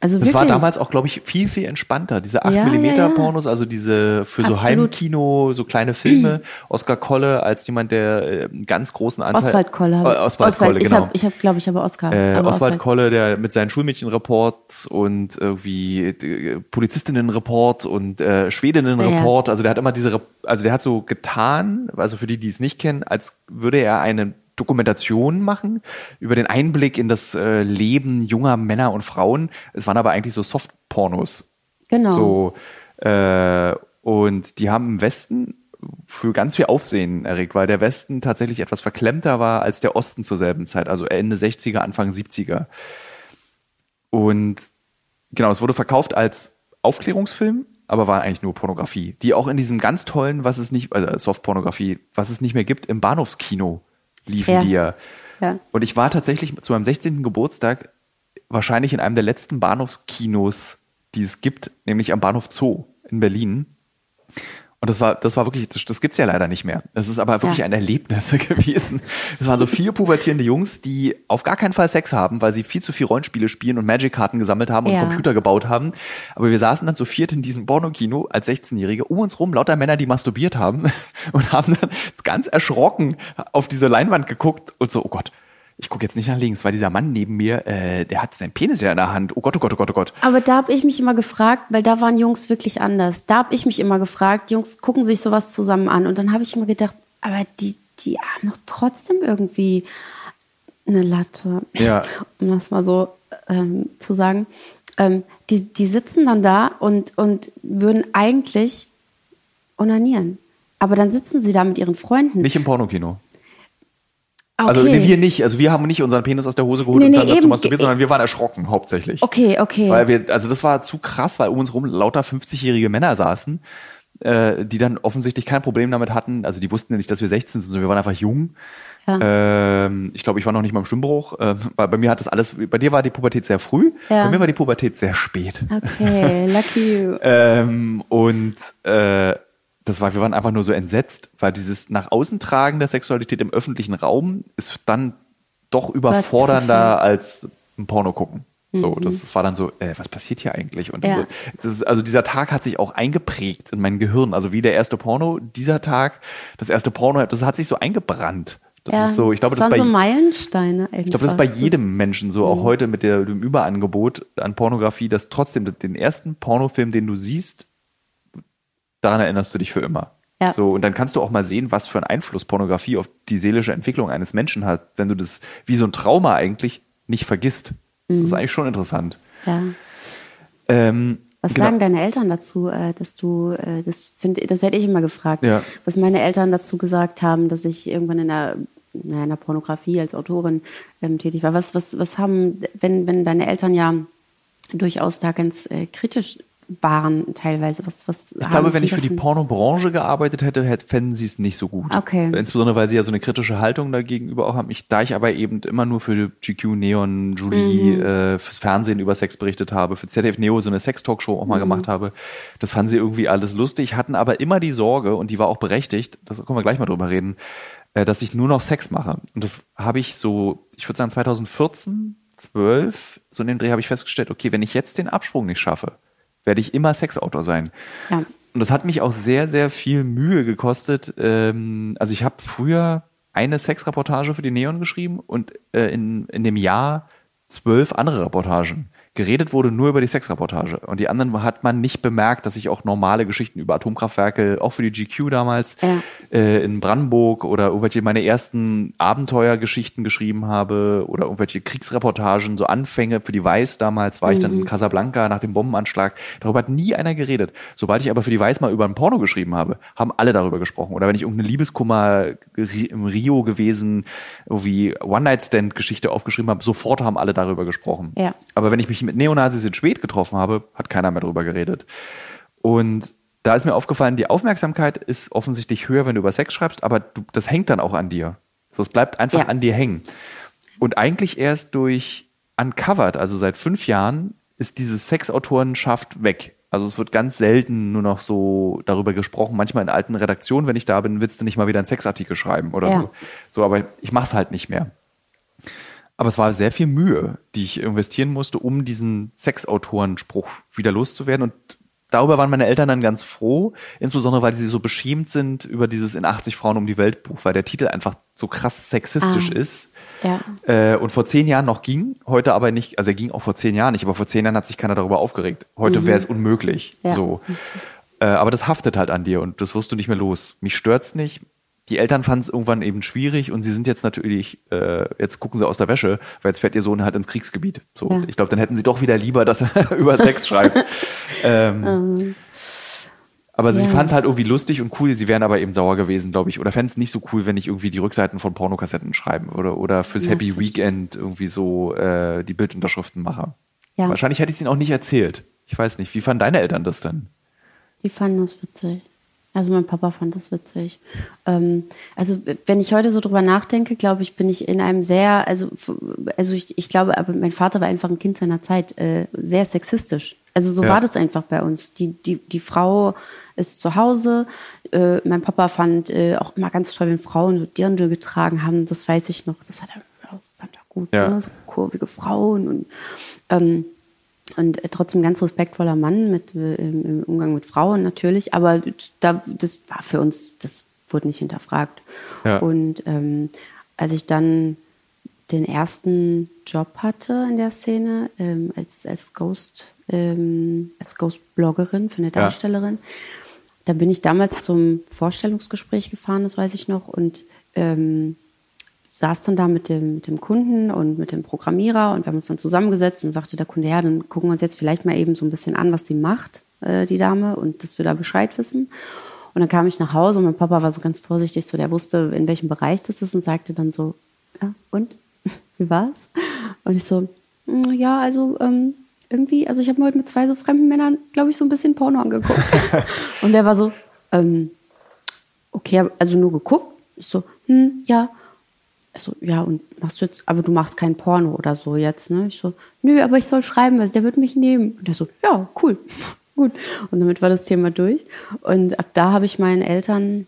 Also das wirklich? war damals auch, glaube ich, viel, viel entspannter. Diese 8 ja, mm ja, Pornos, also diese für Absolut. so Heimkino, so kleine Filme. Oskar Kolle als jemand, der einen äh, ganz großen Anteil. Oswald Kolle. Äh, Oswald, Oswald Kolle, genau. Ich habe, glaube ich, aber Oscar. Äh, Oswald, Oswald Kolle, der mit seinen Schulmädchenreport und irgendwie äh, Polizistinnenreport und äh, Schwedinnenreport, also der hat immer diese, also der hat so getan, also für die, die es nicht kennen, als würde er einen Dokumentation machen über den Einblick in das äh, Leben junger Männer und Frauen. Es waren aber eigentlich so Soft-Pornos. Genau. So, äh, und die haben im Westen für ganz viel Aufsehen erregt, weil der Westen tatsächlich etwas verklemmter war als der Osten zur selben Zeit, also Ende 60er, Anfang 70er. Und genau, es wurde verkauft als Aufklärungsfilm, aber war eigentlich nur Pornografie, die auch in diesem ganz tollen, was es nicht, also Soft-Pornografie, was es nicht mehr gibt, im Bahnhofskino liefen ja. die ja. ja. Und ich war tatsächlich zu meinem 16. Geburtstag wahrscheinlich in einem der letzten Bahnhofskinos, die es gibt, nämlich am Bahnhof Zoo in Berlin. Und das war, das war wirklich, das, das gibt's ja leider nicht mehr. Das ist aber wirklich ja. ein Erlebnis gewesen. Es waren so vier pubertierende Jungs, die auf gar keinen Fall Sex haben, weil sie viel zu viel Rollenspiele spielen und Magic-Karten gesammelt haben und ja. Computer gebaut haben. Aber wir saßen dann so viert in diesem Porno-Kino als 16-Jährige, um uns rum lauter Männer, die masturbiert haben und haben dann ganz erschrocken auf diese Leinwand geguckt und so, oh Gott, ich gucke jetzt nicht nach links, weil dieser Mann neben mir, äh, der hat seinen Penis ja in der Hand. Oh Gott, oh Gott, oh Gott, oh Gott. Aber da habe ich mich immer gefragt, weil da waren Jungs wirklich anders. Da habe ich mich immer gefragt, Jungs gucken sich sowas zusammen an. Und dann habe ich immer gedacht, aber die, die haben noch trotzdem irgendwie eine Latte. Ja. Um das mal so ähm, zu sagen. Ähm, die, die sitzen dann da und, und würden eigentlich onanieren. Aber dann sitzen sie da mit ihren Freunden. Nicht im Pornokino. Okay. Also nee, wir nicht. Also wir haben nicht unseren Penis aus der Hose geholt Nee, und nee, dann dazu eben. masturbiert, sondern wir waren erschrocken hauptsächlich. Okay, okay. Weil wir, also das war zu krass, weil um uns rum lauter 50-jährige Männer saßen, äh, die dann offensichtlich kein Problem damit hatten. Also die wussten ja nicht, dass wir 16 sind, sondern wir waren einfach jung. Ähm, ich glaube, ich war noch nicht mal im Stimmbruch. Ähm, weil bei mir hat das alles, bei dir war die Pubertät sehr früh, Ja. bei mir war die Pubertät sehr spät. okay, lucky you. Ähm, und äh, das war, wir waren einfach nur so entsetzt, weil dieses nach außen tragen der Sexualität im öffentlichen Raum ist dann doch überfordernder als ein Porno gucken. So, das war dann so, äh, was passiert hier eigentlich? Und Ja. das ist, also dieser Tag hat sich auch eingeprägt in mein Gehirn. Also wie der erste Porno, dieser Tag, das erste Porno, das hat sich so eingebrannt. Das ja, ist so, ich glaube, das das, waren bei so Meilensteine. ich glaube, das ist bei jedem Menschen so, Mhm. auch heute mit der, dem Überangebot an Pornografie, dass trotzdem den ersten Pornofilm, den du siehst, daran erinnerst du dich für immer. Ja. So, und dann kannst du auch mal sehen, was für einen Einfluss Pornografie auf die seelische Entwicklung eines Menschen hat, wenn du das wie so ein Trauma eigentlich nicht vergisst. Das Mhm. ist eigentlich schon interessant. Ja. Ähm, Was genau. sagen deine Eltern dazu, äh, dass du, äh, das find, das hätte ich immer gefragt, Ja. was meine Eltern dazu gesagt haben, dass ich irgendwann in der, in der Pornografie als Autorin ähm, tätig war. Was, was, was haben, wenn, wenn deine Eltern ja durchaus da ganz äh, kritisch waren teilweise, was, was Ich glaube, wenn ich für die Pornobranche gearbeitet hätte, hätte fänden sie es nicht so gut. Okay. Insbesondere, weil sie ja so eine kritische Haltung dagegenüber auch haben. Ich, da ich aber eben immer nur für GQ, Neon, Julie, Mhm. äh, fürs Fernsehen über Sex berichtet habe, für ZDF Neo so eine Sex-Talkshow auch mal Mhm. gemacht habe, das fanden sie irgendwie alles lustig, hatten aber immer die Sorge, und die war auch berechtigt, das können wir gleich mal drüber reden, äh, dass ich nur noch Sex mache. Und das habe ich so, ich würde sagen 2014, 12, so in dem Dreh habe ich festgestellt, okay, wenn ich jetzt den Absprung nicht schaffe, werde ich immer Sexautor sein. Ja. Und das hat mich auch sehr, sehr viel Mühe gekostet. Ähm, also ich habe früher eine Sexreportage für die Neon geschrieben und äh, in, in dem Jahr zwölf andere Reportagen. Geredet wurde nur über die Sexreportage. Und die anderen hat man nicht bemerkt, dass ich auch normale Geschichten über Atomkraftwerke, auch für die GQ damals, Ja. äh, in Brandenburg oder irgendwelche meine ersten Abenteuergeschichten geschrieben habe oder irgendwelche Kriegsreportagen, so Anfänge für die Weiß damals, war ich dann in Casablanca nach dem Bombenanschlag. Darüber hat nie einer geredet. Sobald ich aber für die Weiß mal über ein Porno geschrieben habe, haben alle darüber gesprochen. Oder wenn ich irgendeine Liebeskummer im Rio gewesen, irgendwie One-Night-Stand-Geschichte aufgeschrieben habe, sofort haben alle darüber gesprochen. Ja. Aber wenn ich mich mit Neonazis in Schwed getroffen habe, hat keiner mehr darüber geredet. Und da ist mir aufgefallen, die Aufmerksamkeit ist offensichtlich höher, wenn du über Sex schreibst, aber du, das hängt dann auch an dir. So, es bleibt einfach Ja. an dir hängen. Und eigentlich erst durch Uncovered, also seit fünf Jahren, ist diese Sexautorenschaft weg. Also es wird ganz selten nur noch so darüber gesprochen. Manchmal in alten Redaktionen, wenn ich da bin, willst du nicht mal wieder einen Sexartikel schreiben oder Ja. so. So, aber ich mache es halt nicht mehr. Aber es war sehr viel Mühe, die ich investieren musste, um diesen Sexautorenspruch wieder loszuwerden. Und darüber waren meine Eltern dann ganz froh, insbesondere weil sie so beschämt sind über dieses in 80 Frauen um die Welt Buch, weil der Titel einfach so krass sexistisch Ah. ist. Ja. Äh, und vor zehn Jahren noch ging, heute aber nicht, also er ging auch vor zehn Jahren nicht, aber vor zehn Jahren hat sich keiner darüber aufgeregt. Heute wäre es unmöglich. Mhm. Ja, so. Äh, aber das haftet halt an dir und das wirst du nicht mehr los. Mich stört's nicht. Die Eltern fanden es irgendwann eben schwierig und sie sind jetzt natürlich, äh, jetzt gucken sie aus der Wäsche, weil jetzt fährt ihr Sohn halt ins Kriegsgebiet. So, Ja. ich glaube, dann hätten sie doch wieder lieber, dass er über Sex schreibt. ähm, aber sie Ja. fand es halt irgendwie lustig und cool. Sie wären aber eben sauer gewesen, glaube ich. Oder fänden es nicht so cool, wenn ich irgendwie die Rückseiten von Pornokassetten schreiben oder, oder fürs Ja, Happy Weekend irgendwie so äh, die Bildunterschriften mache. Wahrscheinlich hätte ich es ihnen auch nicht erzählt. Ich weiß nicht. Wie fanden deine Eltern das denn? Die fanden das witzig. Also mein Papa fand das witzig. Ähm, also wenn ich heute so drüber nachdenke, glaube ich, bin ich in einem sehr, also, also ich, ich glaube, aber mein Vater war einfach ein Kind seiner Zeit, äh, sehr sexistisch. Also so Ja. war das einfach bei uns. Die, die, die Frau ist zu Hause. Äh, mein Papa fand äh, auch immer ganz toll, wenn Frauen so Dirndl getragen haben. Das weiß ich noch. Das hat er, das fand er gut. Ja. Ne? So kurvige Frauen und ähm, und äh, trotzdem ganz respektvoller Mann mit, äh, im, Umgang mit Frauen natürlich, aber da, das war für uns, das wurde nicht hinterfragt. Ja. Und ähm, als ich dann den ersten Job hatte in der Szene, ähm, als, als Ghost, ähm, als Ghost-Bloggerin für eine Ja. Darstellerin, da bin ich damals zum Vorstellungsgespräch gefahren, das weiß ich noch, und ähm, saß dann da mit dem, mit dem Kunden und mit dem Programmierer und wir haben uns dann zusammengesetzt und sagte der Kunde, ja, dann gucken wir uns jetzt vielleicht mal eben so ein bisschen an, was sie macht, äh, die Dame, und dass wir da Bescheid wissen. Und dann kam ich nach Hause und mein Papa war so ganz vorsichtig, so der wusste, in welchem Bereich das ist und sagte dann so, ja, und? Wie war's? Und ich so, "Mm, ja, also ähm, irgendwie, also ich habe mir heute mit zwei so fremden Männern, glaube ich, so ein bisschen Porno angeguckt. und der war so, ähm, okay, also nur geguckt. Ich so, hm, ja. Also, ja, und machst du jetzt, aber du machst kein Porno oder so jetzt, ne? Ich so, nö, aber ich soll schreiben, also der wird mich nehmen. Und der so, ja, cool, gut. Und damit war das Thema durch. Und ab da habe ich meinen Eltern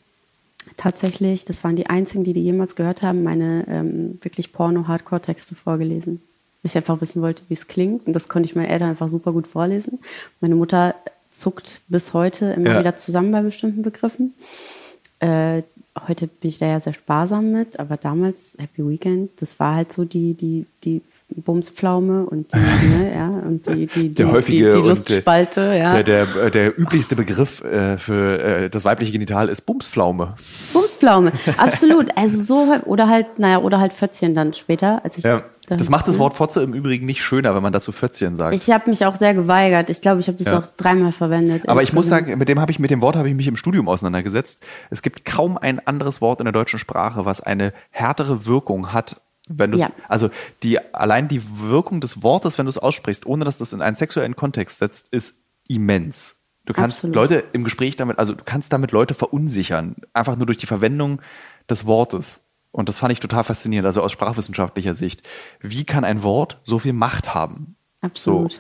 tatsächlich, das waren die einzigen, die die jemals gehört haben, meine ähm, wirklich Porno-Hardcore-Texte vorgelesen. Weil Ich einfach wissen wollte, wie es klingt. Und das konnte ich meinen Eltern einfach super gut vorlesen. Meine Mutter zuckt bis heute immer Ja. wieder zusammen bei bestimmten Begriffen. Äh, heute bin ich da ja sehr sparsam mit, aber damals Happy Weekend, das war halt so die, die, die Bumspflaume und die, ne, ja, und die, die, die, Der häufige die, die und Lustspalte, ja. Der, der, äh, der üblichste Begriff äh, für äh, das weibliche Genital ist Bumspflaume. Bumspflaume, absolut. Also so oder halt, naja, oder halt Fötzchen dann später, als ich Ja. Dann- Das macht das ne? Wort Fotze im Übrigen nicht schöner, wenn man dazu Fötzchen sagt. Ich habe mich auch sehr geweigert. Ich glaube, ich habe das Ja. auch dreimal verwendet. Aber ich muss sagen, mit dem habe ich mit dem Wort habe ich mich im Studium auseinandergesetzt. Es gibt kaum ein anderes Wort in der deutschen Sprache, was eine härtere Wirkung hat, wenn du Ja. also die allein die Wirkung des Wortes, wenn du es aussprichst, ohne dass du es in einen sexuellen Kontext setzt, ist immens. Du kannst Absolut. Leute im Gespräch damit, also du kannst damit Leute verunsichern, einfach nur durch die Verwendung des Wortes. Und das fand ich total faszinierend, also aus sprachwissenschaftlicher Sicht. Wie kann ein Wort so viel Macht haben? Absolut. So.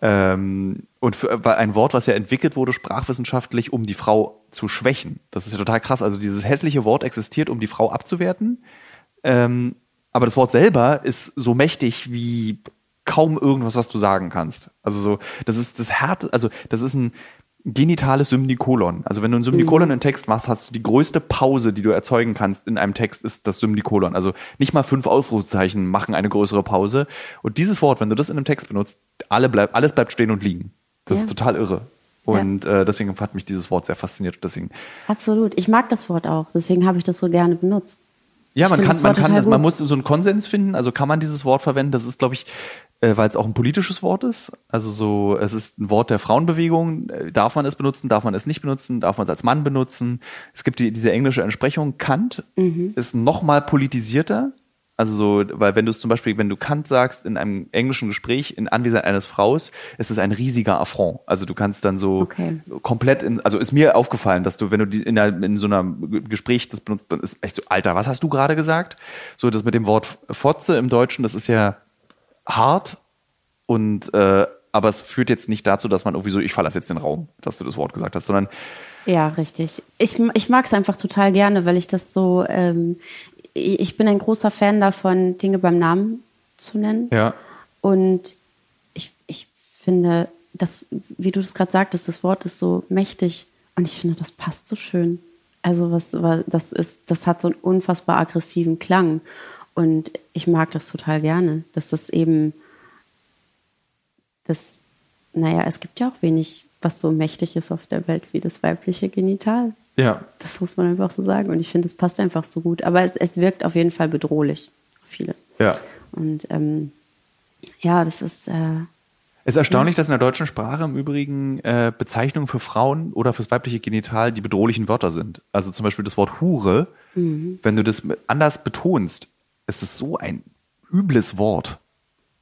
Ähm, und für, weil ein Wort, was ja entwickelt wurde, sprachwissenschaftlich, um die Frau zu schwächen. Das ist ja total krass. Also dieses hässliche Wort existiert, um die Frau abzuwerten. Ähm, aber das Wort selber ist so mächtig wie kaum irgendwas, was du sagen kannst. Also so, das ist das Härte, also das ist ein genitales Symnikolon. Also wenn du ein Symnikolon in Text machst, hast du die größte Pause, die du erzeugen kannst in einem Text, ist das Symnikolon. Also nicht mal fünf Ausrufezeichen machen eine größere Pause. Und dieses Wort, wenn du das in einem Text benutzt, alle bleib, alles bleibt stehen und liegen. Das Ja. ist total irre. Und äh, deswegen hat mich dieses Wort sehr fasziniert. Deswegen Absolut. Ich mag das Wort auch. Deswegen habe ich das so gerne benutzt. Ja, man kann, das man kann, man muss so einen Konsens finden. Also kann man dieses Wort verwenden? Das ist, glaube ich, weil es auch ein politisches Wort ist. Also so, es ist ein Wort der Frauenbewegung. Äh, Darf man es benutzen? Darf man es nicht benutzen? Darf man es als Mann benutzen? Es gibt die, diese englische Entsprechung. Kant Mhm. ist noch mal politisierter. Also so, weil wenn du es zum Beispiel, wenn du Kant sagst in einem englischen Gespräch in Anwesenheit eines Fraus, ist es ein riesiger Affront. Also du kannst dann so Okay. komplett in, also ist mir aufgefallen, dass du, wenn du die in, einer, in so einem Gespräch das benutzt, dann ist echt so, Alter, was hast du gerade gesagt? So, das mit dem Wort Fotze im Deutschen, das ist ja hart und äh, aber es führt jetzt nicht dazu, dass man irgendwie so, ich verlasse jetzt den Raum, dass du das Wort gesagt hast, sondern Ja, richtig. Ich, ich mag es einfach total gerne, weil ich das so. Ähm, ich bin ein großer Fan davon, Dinge beim Namen zu nennen. ja, Und ich, ich finde, das, wie du es gerade sagtest, das Wort ist so mächtig. Und ich finde, das passt so schön. Also, was, was das ist, das hat so einen unfassbar aggressiven Klang. Und ich mag das total gerne, dass das eben, das, naja, es gibt ja auch wenig, was so mächtig ist auf der Welt wie das weibliche Genital. ja, Das muss man einfach so sagen. Und ich finde, es passt einfach so gut. Aber es, es wirkt auf jeden Fall bedrohlich auf viele. ja. Und ähm, ja, das ist. Äh, Es ist erstaunlich, dass in der deutschen Sprache im Übrigen äh, Bezeichnungen für Frauen oder fürs weibliche Genital die bedrohlichen Wörter sind. Also zum Beispiel das Wort Hure, wenn du das anders betonst, ist es so ein übles Wort.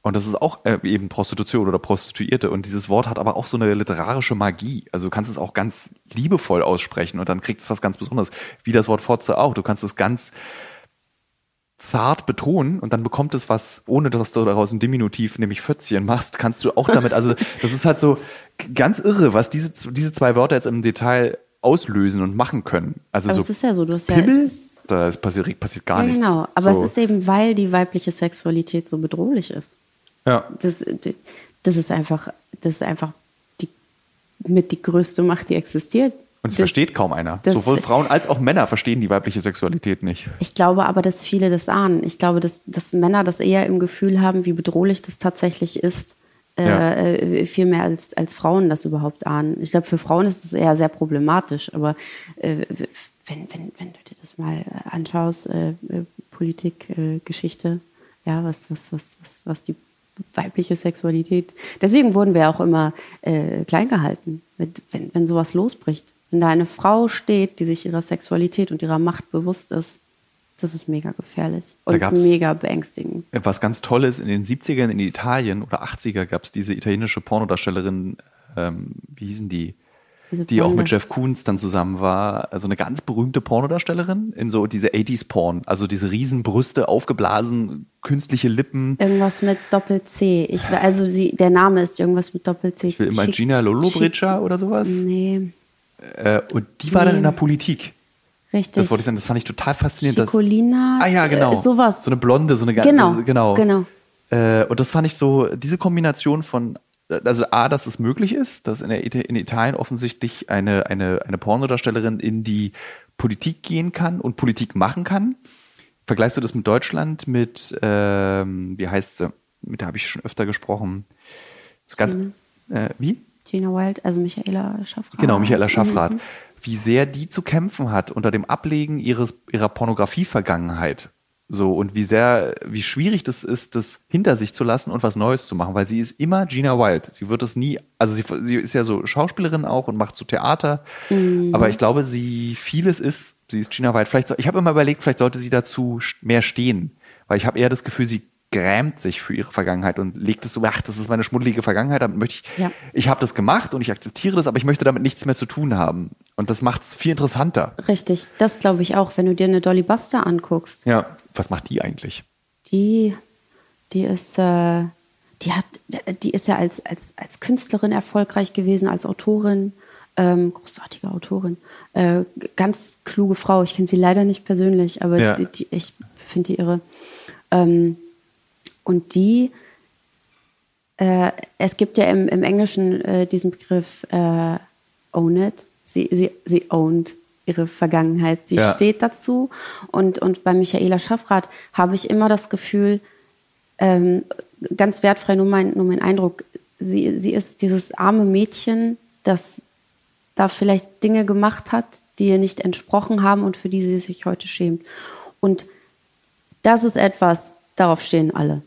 Und das ist auch äh, eben Prostitution oder Prostituierte. Und dieses Wort hat aber auch so eine literarische Magie. Also du kannst es auch ganz liebevoll aussprechen und dann kriegt es was ganz Besonderes. Wie das Wort Fotze auch. Du kannst es ganz zart betonen und dann bekommt es was, ohne dass du daraus ein Diminutiv, nämlich Fötzchen machst, kannst du auch damit, also das ist halt so ganz irre, was diese, diese zwei Wörter jetzt im Detail auslösen und machen können. Also aber so es ist ja so, du hast ja. Pimmel, Das, da ist passiert, passiert gar ja, nichts. genau. Aber so, es ist eben, weil die weibliche Sexualität so bedrohlich ist. ja, Das, das ist einfach, das ist einfach die, mit die größte Macht, die existiert. und es das, versteht kaum einer. das- Sowohl Frauen als auch Männer verstehen die weibliche Sexualität nicht. Ich glaube aber, dass viele das ahnen. Ich glaube, dass, dass Männer das eher im Gefühl haben, wie bedrohlich das tatsächlich ist, Ja. äh, viel mehr als, als Frauen das überhaupt ahnen. Ich glaube, für Frauen ist es eher sehr problematisch, aber äh, wenn, wenn, wenn du dir das mal äh, anschaust, äh, äh, Politik, äh, Geschichte, ja, was, was, was, was, was die weibliche Sexualität. Deswegen wurden wir auch immer äh, klein gehalten, mit, wenn, wenn sowas losbricht. Wenn da eine Frau steht, die sich ihrer Sexualität und ihrer Macht bewusst ist, das ist mega gefährlich und mega beängstigend. Was ganz Tolles, in den 70ern in Italien oder 80er gab es diese italienische Pornodarstellerin, ähm, wie hießen die? Diese Die auch mit Jeff Koons dann zusammen war. Also eine ganz berühmte Pornodarstellerin in so diese 80s-Porn. Also diese riesen Brüste, aufgeblasen, künstliche Lippen. Irgendwas mit Doppel-C. Ich, also sie, der Name ist irgendwas mit Doppel-C. Ich will immer Gina Lollobrigida oder sowas. Nee, Äh, und die war dann Nee. in der Politik. Richtig. Das wollte ich sagen, das fand ich total faszinierend. dass- Chicolina. Ah ja, genau. Äh, sowas. So eine blonde, so eine ganz Genau, genau. genau. Äh, und das fand ich so, diese Kombination von, also A, dass es möglich ist, dass in, der, in Italien offensichtlich eine, eine, eine Pornodarstellerin in die Politik gehen kann und Politik machen kann. Vergleichst du das mit Deutschland, mit, ähm, wie heißt sie? Mit der habe ich schon öfter gesprochen. So ganz, Mhm. äh, wie? Gina Wild, also Michaela Schaffrath. Genau, Michaela Schaffrath. Mhm. Wie sehr die zu kämpfen hat unter dem Ablegen ihres, ihrer Pornografie-Vergangenheit. So, und wie sehr, wie schwierig das ist, das hinter sich zu lassen und was Neues zu machen, weil sie ist immer Gina Wild. Sie wird es nie, also sie, sie ist ja so Schauspielerin auch und macht so Theater, Mhm. aber ich glaube, sie vieles ist, sie ist Gina Wild. Vielleicht, ich habe immer überlegt, vielleicht sollte sie dazu mehr stehen, weil ich habe eher das Gefühl, sie grämt sich für ihre Vergangenheit und legt es so, ach, das ist meine schmuddelige Vergangenheit, damit möchte ich, Ja. ich habe das gemacht und ich akzeptiere das, aber ich möchte damit nichts mehr zu tun haben. Und das macht es viel interessanter. Richtig, das glaube ich auch. Wenn du dir eine Dolly Buster anguckst, Ja. Was macht die eigentlich? die, die ist, äh, die hat, die ist ja als, als, als Künstlerin erfolgreich gewesen, als Autorin, ähm, großartige Autorin, äh, ganz kluge Frau. Ich kenne sie leider nicht persönlich, aber Ja. die, die, ich finde die irre. Ähm, und die, äh, es gibt ja im, im Englischen äh, diesen Begriff äh, own it. Sie, sie, sie ownt ihre Vergangenheit. Sie Ja. steht dazu. Und, und bei Michaela Schaffrath habe ich immer das Gefühl, ähm, ganz wertfrei nur mein, nur mein Eindruck, sie, sie ist dieses arme Mädchen, das da vielleicht Dinge gemacht hat, die ihr nicht entsprochen haben und für die sie sich heute schämt. Und das ist etwas, darauf stehen alle.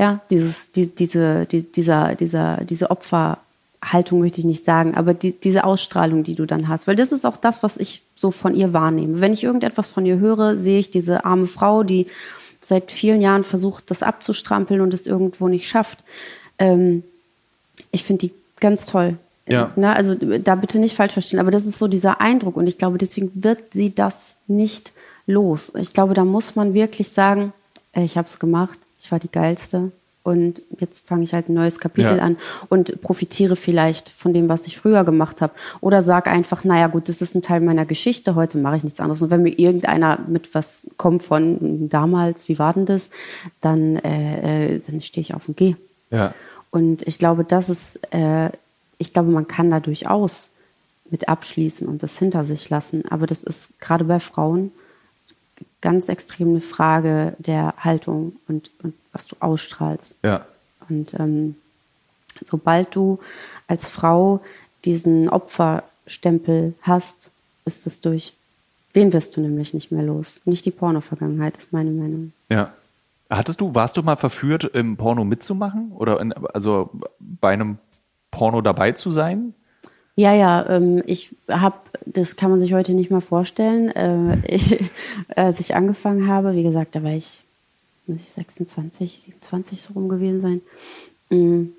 Ja, dieses, die, diese, die, dieser, dieser, diese Opferhaltung möchte ich nicht sagen, aber die, diese Ausstrahlung, die du dann hast. Weil das ist auch das, was ich so von ihr wahrnehme. Wenn ich irgendetwas von ihr höre, sehe ich diese arme Frau, die seit vielen Jahren versucht, das abzustrampeln und es irgendwo nicht schafft. Ähm, ich finde die ganz toll. Ja. Na, also da bitte nicht falsch verstehen, aber das ist so dieser Eindruck und ich glaube, deswegen wird sie das nicht los. Ich glaube, da muss man wirklich sagen, ich habe es gemacht, ich war die geilste und jetzt fange ich halt ein neues Kapitel Ja. an und profitiere vielleicht von dem, was ich früher gemacht habe. Oder sag einfach, naja gut, das ist ein Teil meiner Geschichte, heute mache ich nichts anderes. Und wenn mir irgendeiner mit was kommt von damals, wie war denn das, dann, äh, äh, dann stehe ich auf und gehe. Ja. Und ich glaube, das ist, äh, ich glaube, man kann da durchaus mit abschließen und das hinter sich lassen. Aber das ist gerade bei Frauen ganz extrem eine Frage der Haltung und, und was du ausstrahlst. Ja. Und ähm, sobald du als Frau diesen Opferstempel hast, ist es durch. Den wirst du nämlich nicht mehr los. Nicht die Porno-Vergangenheit, ist meine Meinung. Ja. Hattest du, warst du mal verführt, im Porno mitzumachen? Oder in, also bei einem Porno dabei zu sein? Ja, ja, ähm, ich habe, das kann man sich heute nicht mehr vorstellen. Äh, ich, als ich angefangen habe, wie gesagt, da war ich, muss ich 26, 27 so rum gewesen sein. Mm,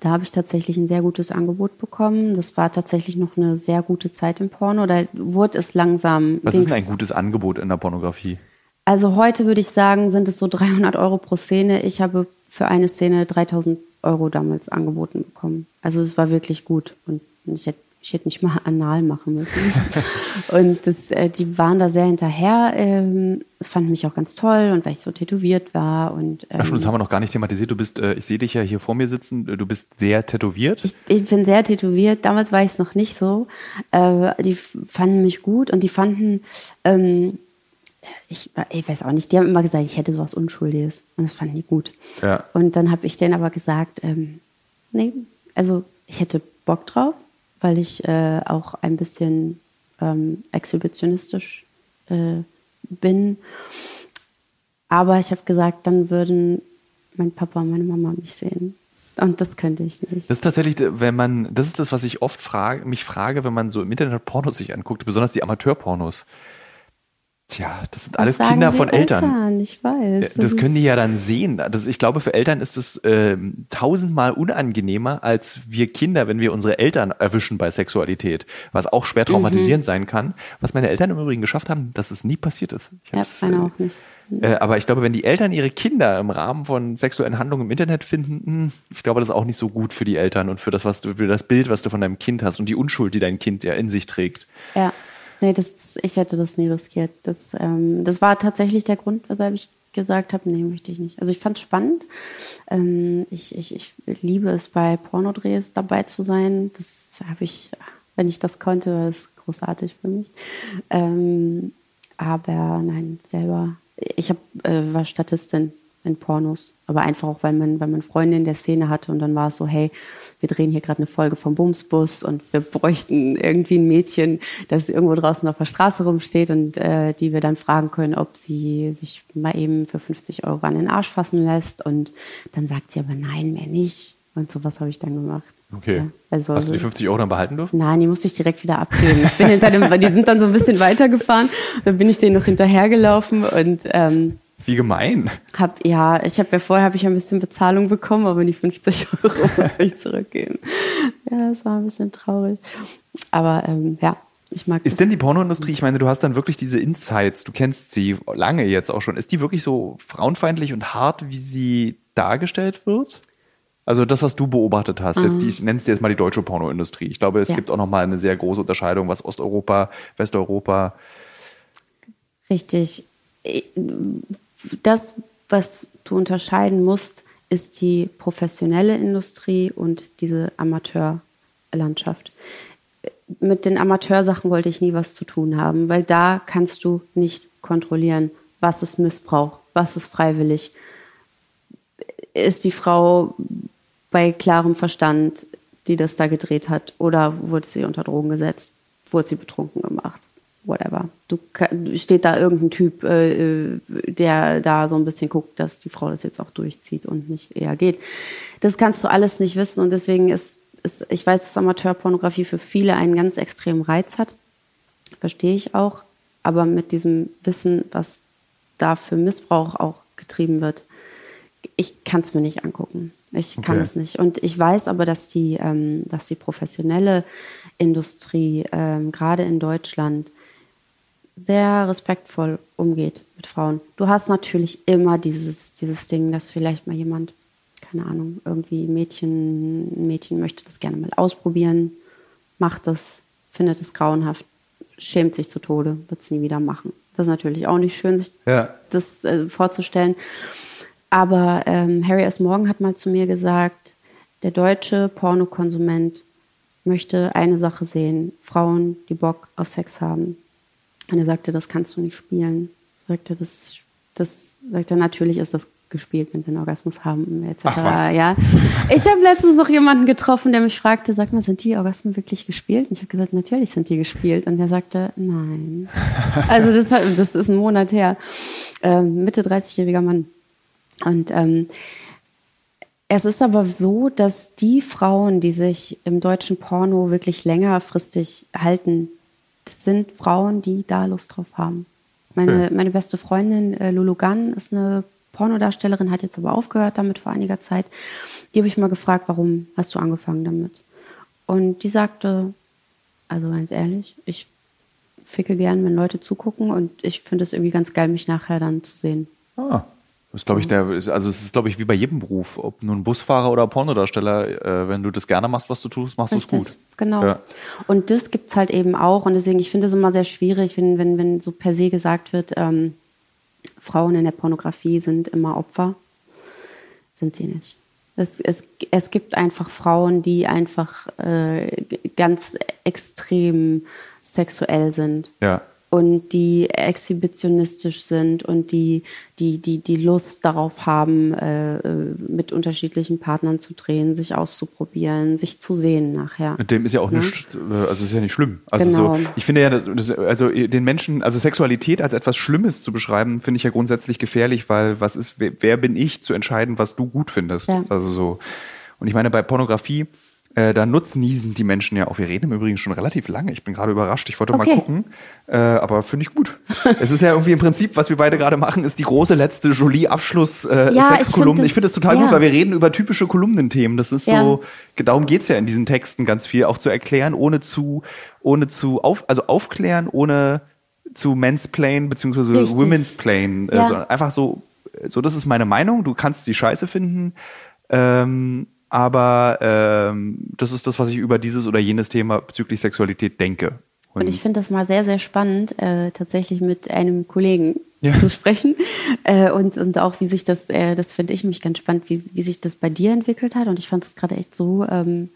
Da habe ich tatsächlich ein sehr gutes Angebot bekommen. Das war tatsächlich noch eine sehr gute Zeit im Porno. Da wurde es langsam. Was ist denn ein gutes Angebot in der Pornografie? also heute würde ich sagen, sind es so 300 Euro pro Szene. Ich habe für eine Szene 3000 Euro damals angeboten bekommen. Also es war wirklich gut und ich hätte, ich hätte nicht mal anal machen müssen. und das, äh, die waren da sehr hinterher, ähm, fanden mich auch ganz toll und weil ich so tätowiert war und ähm, Ach schon, das haben wir noch gar nicht thematisiert. Du bist, äh, ich sehe dich ja hier vor mir sitzen, du bist sehr tätowiert. ich, ich bin sehr tätowiert. Damals war ich es noch nicht so. Äh, die fanden mich gut und die fanden, ähm, ich, ich weiß auch nicht, die haben immer gesagt, ich hätte sowas Unschuldiges. Und das fanden die gut. Ja. Und dann habe ich denen aber gesagt, ähm, nee. Also ich hätte Bock drauf, weil ich äh, auch ein bisschen ähm, exhibitionistisch äh, bin. Aber ich habe gesagt, dann würden mein Papa und meine Mama mich sehen. Und das könnte ich nicht. Das ist tatsächlich, wenn man, das ist das, was ich oft frage, mich frage, wenn man so im Internet Pornos sich anguckt, besonders die Amateurpornos. Tja, das sind alles Kinder von Eltern. Eltern. Ich weiß. Das, das können die ja dann sehen. Das, ich glaube, für Eltern ist es äh, tausendmal unangenehmer als wir Kinder, wenn wir unsere Eltern erwischen bei Sexualität, was auch schwer traumatisierend mhm. sein kann. Was meine Eltern im Übrigen geschafft haben, dass es nie passiert ist. Ich ja, meine äh, auch nicht. Äh, aber ich glaube, wenn die Eltern ihre Kinder im Rahmen von sexuellen Handlungen im Internet finden, mh, hm, ich glaube, das ist auch nicht so gut für die Eltern und für das, was du, für das Bild, was du von deinem Kind hast und die Unschuld, die dein Kind ja in sich trägt. Ja. Nee, das, ich hätte das nie riskiert. Das, ähm, das war tatsächlich der Grund, weshalb ich gesagt habe, nee, möchte ich nicht. Also ich fand es spannend. Ähm, ich, ich, ich liebe es, bei Pornodrehs dabei zu sein. Das habe ich, wenn ich das konnte, war es großartig für mich. Ähm, aber nein, selber ich hab, äh, war Statistin in Pornos, aber einfach auch, weil man, weil man Freunde in der Szene hatte und dann war es so, hey, wir drehen hier gerade eine Folge vom Bumsbus und wir bräuchten irgendwie ein Mädchen, das irgendwo draußen auf der Straße rumsteht und äh, die wir dann fragen können, ob sie sich mal eben für 50 Euro an den Arsch fassen lässt und dann sagt sie aber nein, mehr nicht und sowas habe ich dann gemacht. Okay. Ja, also, Hast du die 50 Euro dann behalten dürfen? Nein, die musste ich direkt wieder abgeben. Ich bin hinter dem, die sind dann so ein bisschen weitergefahren. Dann bin ich denen noch hinterhergelaufen und ähm, wie gemein. Hab, ja, ich habe ja vorher habe ich ein bisschen Bezahlung bekommen, aber die 50 Euro musste ich zurückgeben. Ja, das war ein bisschen traurig. Aber ähm, ja, ich mag Ist denn die Pornoindustrie, ich meine, du hast dann wirklich diese Insights, du kennst sie lange jetzt auch schon. Ist die wirklich so frauenfeindlich und hart, wie sie dargestellt wird? Also das, was du beobachtet hast, jetzt die, ich nenne es jetzt mal die deutsche Pornoindustrie. Ich glaube, es ja. gibt auch nochmal eine sehr große Unterscheidung, was Osteuropa, Westeuropa. Richtig. Das, was du unterscheiden musst, ist die professionelle Industrie und diese Amateurlandschaft. Mit den Amateursachen wollte ich nie was zu tun haben, weil da kannst du nicht kontrollieren, was ist Missbrauch, was ist freiwillig. Ist die Frau bei klarem Verstand, die das da gedreht hat? Oder wurde sie unter Drogen gesetzt? Wurde sie betrunken gemacht? Whatever. Du steht da irgendein Typ, äh, der da so ein bisschen guckt, dass die Frau das jetzt auch durchzieht und nicht eher geht. Das kannst du alles nicht wissen und deswegen ist, ist ich weiß, dass Amateurpornografie für viele einen ganz extremen Reiz hat. Verstehe ich auch. Aber mit diesem Wissen, was da für Missbrauch auch getrieben wird, ich kann es mir nicht angucken. Ich kann okay. es nicht. Und ich weiß aber, dass die, ähm, dass die professionelle Industrie, ähm, gerade in Deutschland, sehr respektvoll umgeht mit Frauen. Du hast natürlich immer dieses, dieses Ding, dass vielleicht mal jemand, keine Ahnung, irgendwie Mädchen, ein Mädchen möchte das gerne mal ausprobieren, macht das, findet es grauenhaft, schämt sich zu Tode, wird es nie wieder machen. Das ist natürlich auch nicht schön, sich ja. das äh, vorzustellen. Aber ähm, Harry S. Morgan hat mal zu mir gesagt, der deutsche Pornokonsument möchte eine Sache sehen, Frauen, die Bock auf Sex haben. Und er sagte, das kannst du nicht spielen. Sagte, das, das sagte, natürlich ist das gespielt, wenn sie einen Orgasmus haben, etc. Ach, ja. Ich habe letztens noch jemanden getroffen, der mich fragte, sag mal, sind die Orgasmen wirklich gespielt? Und ich habe gesagt, natürlich sind die gespielt. Und er sagte, nein. Also das, das ist ein Monat her. Ähm, Mitte 30-jähriger Mann. Und ähm, es ist aber so, dass die Frauen, die sich im deutschen Porno wirklich längerfristig halten, das sind Frauen, die da Lust drauf haben. Meine, hm. meine beste Freundin äh, Lulu Gunn ist eine Pornodarstellerin, hat jetzt aber aufgehört damit vor einiger Zeit. Die habe ich mal gefragt, warum hast du angefangen damit? Und die sagte, also ganz ehrlich, ich ficke gern, wenn Leute zugucken und ich finde es irgendwie ganz geil, mich nachher dann zu sehen. Ah. Das ist, glaube ich, der, also es ist, glaube ich, wie bei jedem Beruf, ob nun Busfahrer oder Pornodarsteller, äh, wenn du das gerne machst, was du tust, machst du es gut. Genau. Ja. Und das gibt es halt eben auch. Und deswegen, ich finde es immer sehr schwierig, wenn, wenn, wenn so per se gesagt wird, ähm, Frauen in der Pornografie sind immer Opfer. Sind sie nicht. Es, es, es gibt einfach Frauen, die einfach äh, ganz extrem sexuell sind. Ja und die exhibitionistisch sind und die, die, die, die Lust darauf haben, äh, äh, mit unterschiedlichen Partnern zu drehen, sich auszuprobieren, sich zu sehen nachher. Mit dem ist ja auch? Ne? nicht, äh, also ist ja nicht schlimm. Also genau. so, ich finde ja, das, also den Menschen, also Sexualität als etwas Schlimmes zu beschreiben, finde ich ja grundsätzlich gefährlich, weil was ist, wer, wer bin ich zu entscheiden, was du gut findest? Ja. Also so. Und ich meine, bei Pornografie, äh, da nutzniesen die Menschen ja auch. Wir reden im Übrigen schon relativ lange. Ich bin gerade überrascht. Ich wollte okay. mal gucken. Äh, aber finde ich gut. es ist ja irgendwie im Prinzip, was wir beide gerade machen, ist die große letzte Jolie-Abschluss-Sex-Kolumne. Äh, ich finde es total ja. gut, weil wir reden über typische Kolumnenthemen. Das ist ja. so, darum geht's ja in diesen Texten ganz viel, auch zu erklären, ohne zu, ohne zu auf, also aufklären, ohne zu mansplain beziehungsweise Richtig. women's plain. Ja. Also einfach so, so, das ist meine Meinung. Du kannst sie scheiße finden. Ähm, aber ähm, das ist das, was ich über dieses oder jenes Thema bezüglich Sexualität denke. Und, und ich finde das mal sehr, sehr spannend, äh, tatsächlich mit einem Kollegen ja. zu sprechen. Äh, und, und auch, wie sich das, äh, das finde ich mich ganz spannend, wie, wie sich das bei dir entwickelt hat. Und ich fand es gerade echt so ähm,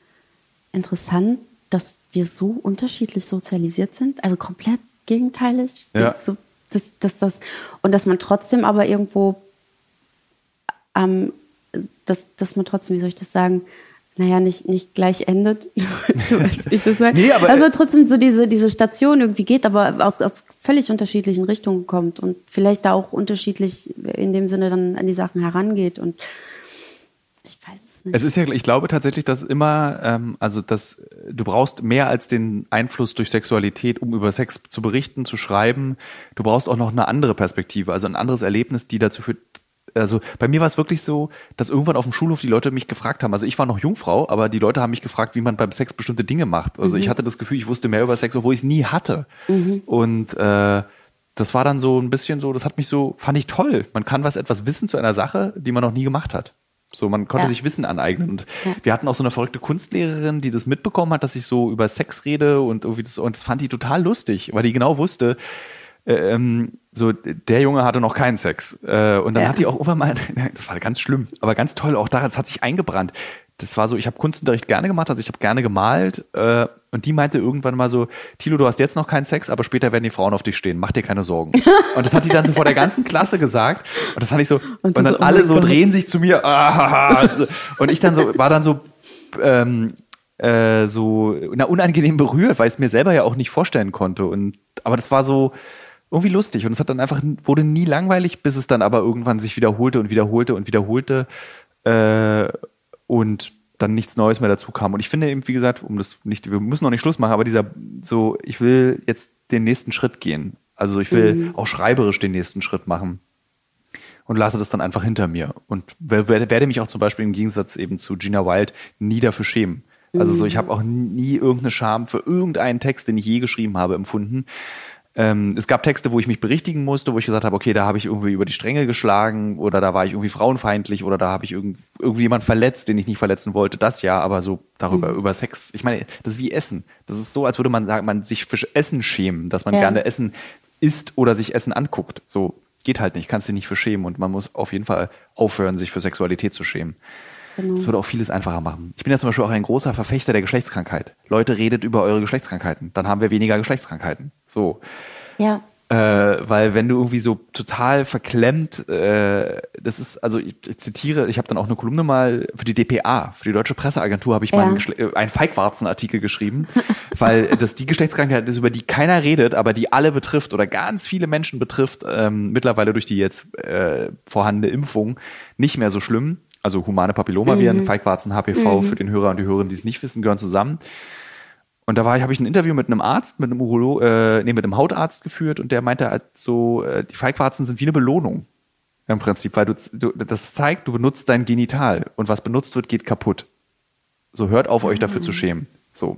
interessant, dass wir so unterschiedlich sozialisiert sind, also komplett gegenteilig. Ja. So, das, das, das, und dass man trotzdem aber irgendwo am dass, dass man trotzdem, wie soll ich das sagen, naja, nicht, nicht gleich endet. ich das. Nee, aber also trotzdem so diese, diese Station irgendwie geht, aber aus, aus völlig unterschiedlichen Richtungen kommt und vielleicht da auch unterschiedlich in dem Sinne dann an die Sachen herangeht und ich weiß es nicht. Es ist ja, ich glaube tatsächlich, dass immer, ähm, also dass du brauchst mehr als den Einfluss durch Sexualität, um über Sex zu berichten, zu schreiben. Du brauchst auch noch eine andere Perspektive, also ein anderes Erlebnis, die dazu führt, also bei mir war es wirklich so, dass irgendwann auf dem Schulhof die Leute mich gefragt haben. Also ich war noch Jungfrau, aber die Leute haben mich gefragt, wie man beim Sex bestimmte Dinge macht. Also mhm. ich hatte das Gefühl, ich wusste mehr über Sex, obwohl ich es nie hatte. Mhm. Und äh, das war dann so ein bisschen so, das hat mich so, fand ich toll. Man kann was etwas wissen zu einer Sache, die man noch nie gemacht hat. So, man konnte ja. sich Wissen aneignen. Und ja. wir hatten auch so eine verrückte Kunstlehrerin, die das mitbekommen hat, dass ich so über Sex rede und irgendwie das, und das fand die total lustig, weil die genau wusste, ähm, so der Junge hatte noch keinen Sex. Äh, und dann ja. hat die auch irgendwann mal, das war ganz schlimm, aber ganz toll, auch da, das hat sich eingebrannt. Das war so, ich habe Kunstunterricht gerne gemacht, also ich habe gerne gemalt äh, und die meinte irgendwann mal so, Tilo, du hast jetzt noch keinen Sex, aber später werden die Frauen auf dich stehen, mach dir keine Sorgen. und das hat die dann so vor der ganzen Klasse gesagt und das fand ich so, und, und dann so, oh alle so Gott. drehen sich zu mir ah, und ich dann so, war dann so, ähm, äh, so na, unangenehm berührt, weil ich es mir selber ja auch nicht vorstellen konnte und aber das war so, irgendwie lustig und es hat dann einfach wurde nie langweilig, bis es dann aber irgendwann sich wiederholte und wiederholte und wiederholte äh, und dann nichts Neues mehr dazu kam. Und ich finde eben, wie gesagt, um das nicht, wir müssen noch nicht Schluss machen, aber dieser so, ich will jetzt den nächsten Schritt gehen. Also ich will mhm. auch schreiberisch den nächsten Schritt machen und lasse das dann einfach hinter mir und werde, mich auch zum Beispiel im Gegensatz eben zu Gina Wild nie dafür schämen. Also so, ich mhm. habe auch nie irgendeine Scham für irgendeinen Text, den ich je geschrieben habe, empfunden. Ähm, es gab Texte, wo ich mich berichtigen musste, wo ich gesagt habe, okay, da habe ich irgendwie über die Stränge geschlagen oder da war ich irgendwie frauenfeindlich oder da habe ich irgend, irgendwie jemand verletzt, den ich nicht verletzen wollte. Das ja, aber so darüber, mhm. über Sex. Ich meine, das ist wie Essen. Das ist so, als würde man sagen, man sich für Essen schämen, dass man ja. gerne Essen isst oder sich Essen anguckt. So geht halt nicht, kannst du nicht für schämen und man muss auf jeden Fall aufhören, sich für Sexualität zu schämen. Genau. Das würde auch vieles einfacher machen. Ich bin ja zum Beispiel auch ein großer Verfechter der Geschlechtskrankheit. Leute, redet über eure Geschlechtskrankheiten. Dann haben wir weniger Geschlechtskrankheiten. So. Ja. Äh, weil wenn du irgendwie so total verklemmt, äh, das ist, also ich, ich zitiere, ich habe dann auch eine Kolumne mal für die DPA, für die Deutsche Presseagentur, habe ich ja. mal einen, äh, einen Feigwarzenartikel geschrieben, weil das die Geschlechtskrankheit ist, über die keiner redet, aber die alle betrifft oder ganz viele Menschen betrifft, ähm, mittlerweile durch die jetzt äh, vorhandene Impfung nicht mehr so schlimm also humane Papillomaviren, mhm. Feigwarzen, HPV, mhm. für den Hörer und die Hörerin, die es nicht wissen, gehören zusammen. Und da war ich, habe ich ein Interview mit einem Arzt, mit einem Urolo, äh, nee, mit einem Hautarzt geführt und der meinte halt so, äh, die Feigwarzen sind wie eine Belohnung. Im Prinzip, weil du, du das zeigt, du benutzt dein Genital und was benutzt wird, geht kaputt. So hört auf, euch dafür zu ah. schämen. So,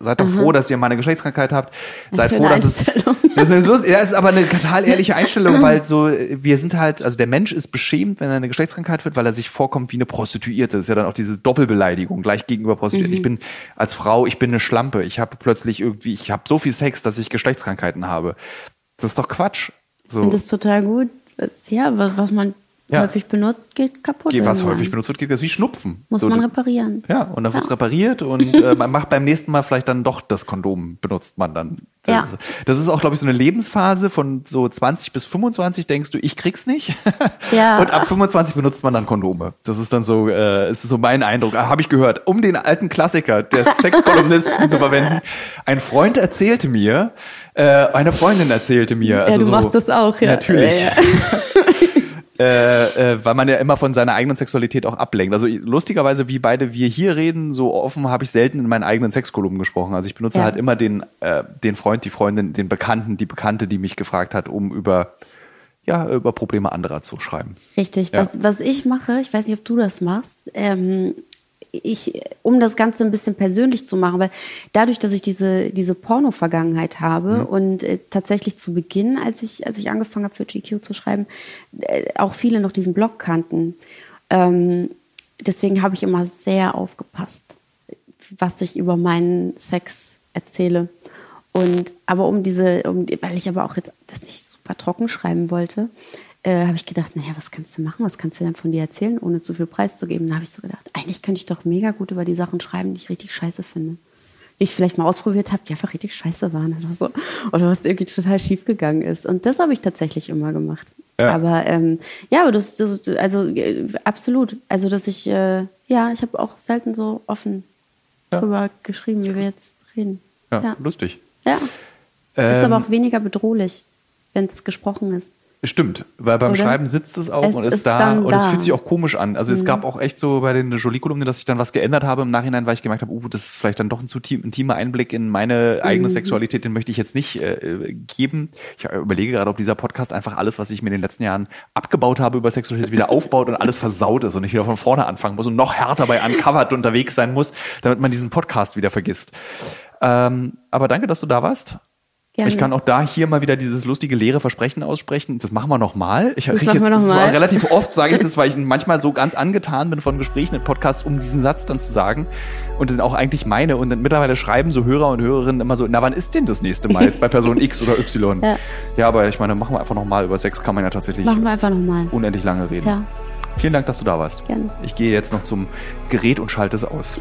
seid doch Aha. froh, dass ihr mal eine Geschlechtskrankheit habt. Seid froh, dass es. Das ist, lustig. Ja, ist aber eine total ehrliche Einstellung, weil so, wir sind halt, also der Mensch ist beschämt, wenn er eine Geschlechtskrankheit wird, weil er sich vorkommt wie eine Prostituierte. Das ist ja dann auch diese Doppelbeleidigung gleich gegenüber Prostituierten. Mhm. Ich bin als Frau, ich bin eine Schlampe. Ich habe plötzlich irgendwie, ich habe so viel Sex, dass ich Geschlechtskrankheiten habe. Das ist doch Quatsch. So. Und das ist total gut. Ja, was man Ja. Häufig benutzt, geht kaputt. Geht, was irgendwann. häufig benutzt wird, geht das wie Schnupfen. Muss So, man reparieren. Ja, und dann wird's repariert und äh, man macht beim nächsten Mal vielleicht dann doch das Kondom, benutzt man dann. Ja. Das, das ist auch, glaube ich, so eine Lebensphase von so 20 bis 25, denkst du, ich krieg's nicht. Ja. Und ab 25 benutzt man dann Kondome. Das ist dann so, äh, ist so mein Eindruck. Habe ich gehört. Um den alten Klassiker des Sexkolumnisten zu verwenden. Ein Freund erzählte mir, äh, eine Freundin erzählte mir. Also ja, du so, machst das auch, ja. Natürlich. Ja, ja. Äh, äh, weil man ja immer von seiner eigenen Sexualität auch ablenkt. Also lustigerweise, wie beide wir hier reden, so offen habe ich selten in meinen eigenen Sexkolumnen gesprochen. Also ich benutze Ja. halt immer den, äh, den Freund, die Freundin, den Bekannten, die Bekannte, die mich gefragt hat, um über, ja, über Probleme anderer zu schreiben. Richtig. Ja. Was, was ich mache, ich weiß nicht, ob du das machst, ähm, ich, um das Ganze ein bisschen persönlich zu machen, weil dadurch, dass ich diese, diese Porno-Vergangenheit habe Mhm. und äh, tatsächlich zu Beginn, als ich, als ich angefangen habe für GQ zu schreiben, äh, auch viele noch diesen Blog kannten. Ähm, deswegen habe ich immer sehr aufgepasst, was ich über meinen Sex erzähle. Und aber um diese, um, weil ich aber auch jetzt das nicht super trocken schreiben wollte, äh, habe ich gedacht, naja, was kannst du machen? Was kannst du denn von dir erzählen, ohne zu viel preiszugeben? Da habe ich so gedacht, eigentlich könnte ich doch mega gut über die Sachen schreiben, die ich richtig scheiße finde. Die ich vielleicht mal ausprobiert habe, die einfach richtig scheiße waren oder so. Oder was irgendwie total schief gegangen ist. Und das habe ich tatsächlich immer gemacht. Ja. Aber ähm, ja, aber das, das also äh, absolut. Also dass ich, äh, ja, ich habe auch selten so offen Ja. drüber geschrieben, wie wir jetzt reden. Ja, ja. lustig. Ja. ist Ähm, aber auch weniger bedrohlich, wenn es gesprochen ist. Stimmt, weil beim Oder? Schreiben sitzt es auch Es und ist, ist da und es. Mhm. fühlt sich auch komisch an. Also es gab auch echt so bei den Jolie-Kolumnen, dass ich dann was geändert habe im Nachhinein, weil ich gemerkt habe, uh, das ist vielleicht dann doch ein zu tim- intimer Einblick in meine eigene Mhm. Sexualität, den möchte ich jetzt nicht äh, geben. Ich äh, überlege gerade, ob dieser Podcast einfach alles, was ich mir in den letzten Jahren abgebaut habe über Sexualität, wieder aufbaut und alles versaut ist und ich wieder von vorne anfangen muss und noch härter bei Uncovered unterwegs sein muss, damit man diesen Podcast wieder vergisst. Ähm, aber danke, dass du da warst. Gerne. Ich kann auch da hier mal wieder dieses lustige leere Versprechen aussprechen. Das machen wir nochmal. Ich krieg machen jetzt noch das war mal. relativ oft sage ich das, weil ich manchmal so ganz angetan bin von Gesprächen im Podcast, um diesen Satz dann zu sagen und dann auch eigentlich meine und dann mittlerweile schreiben so Hörer und Hörerinnen immer so, na wann ist denn das nächste Mal jetzt bei Person X oder Y? Ja. ja, aber ich meine, machen wir einfach nochmal über Sex kann man ja tatsächlich Machen wir einfach nochmal. unendlich lange reden. Ja, Vielen Dank, dass du da warst. gerne. Ich gehe jetzt noch zum Gerät und schalte es aus.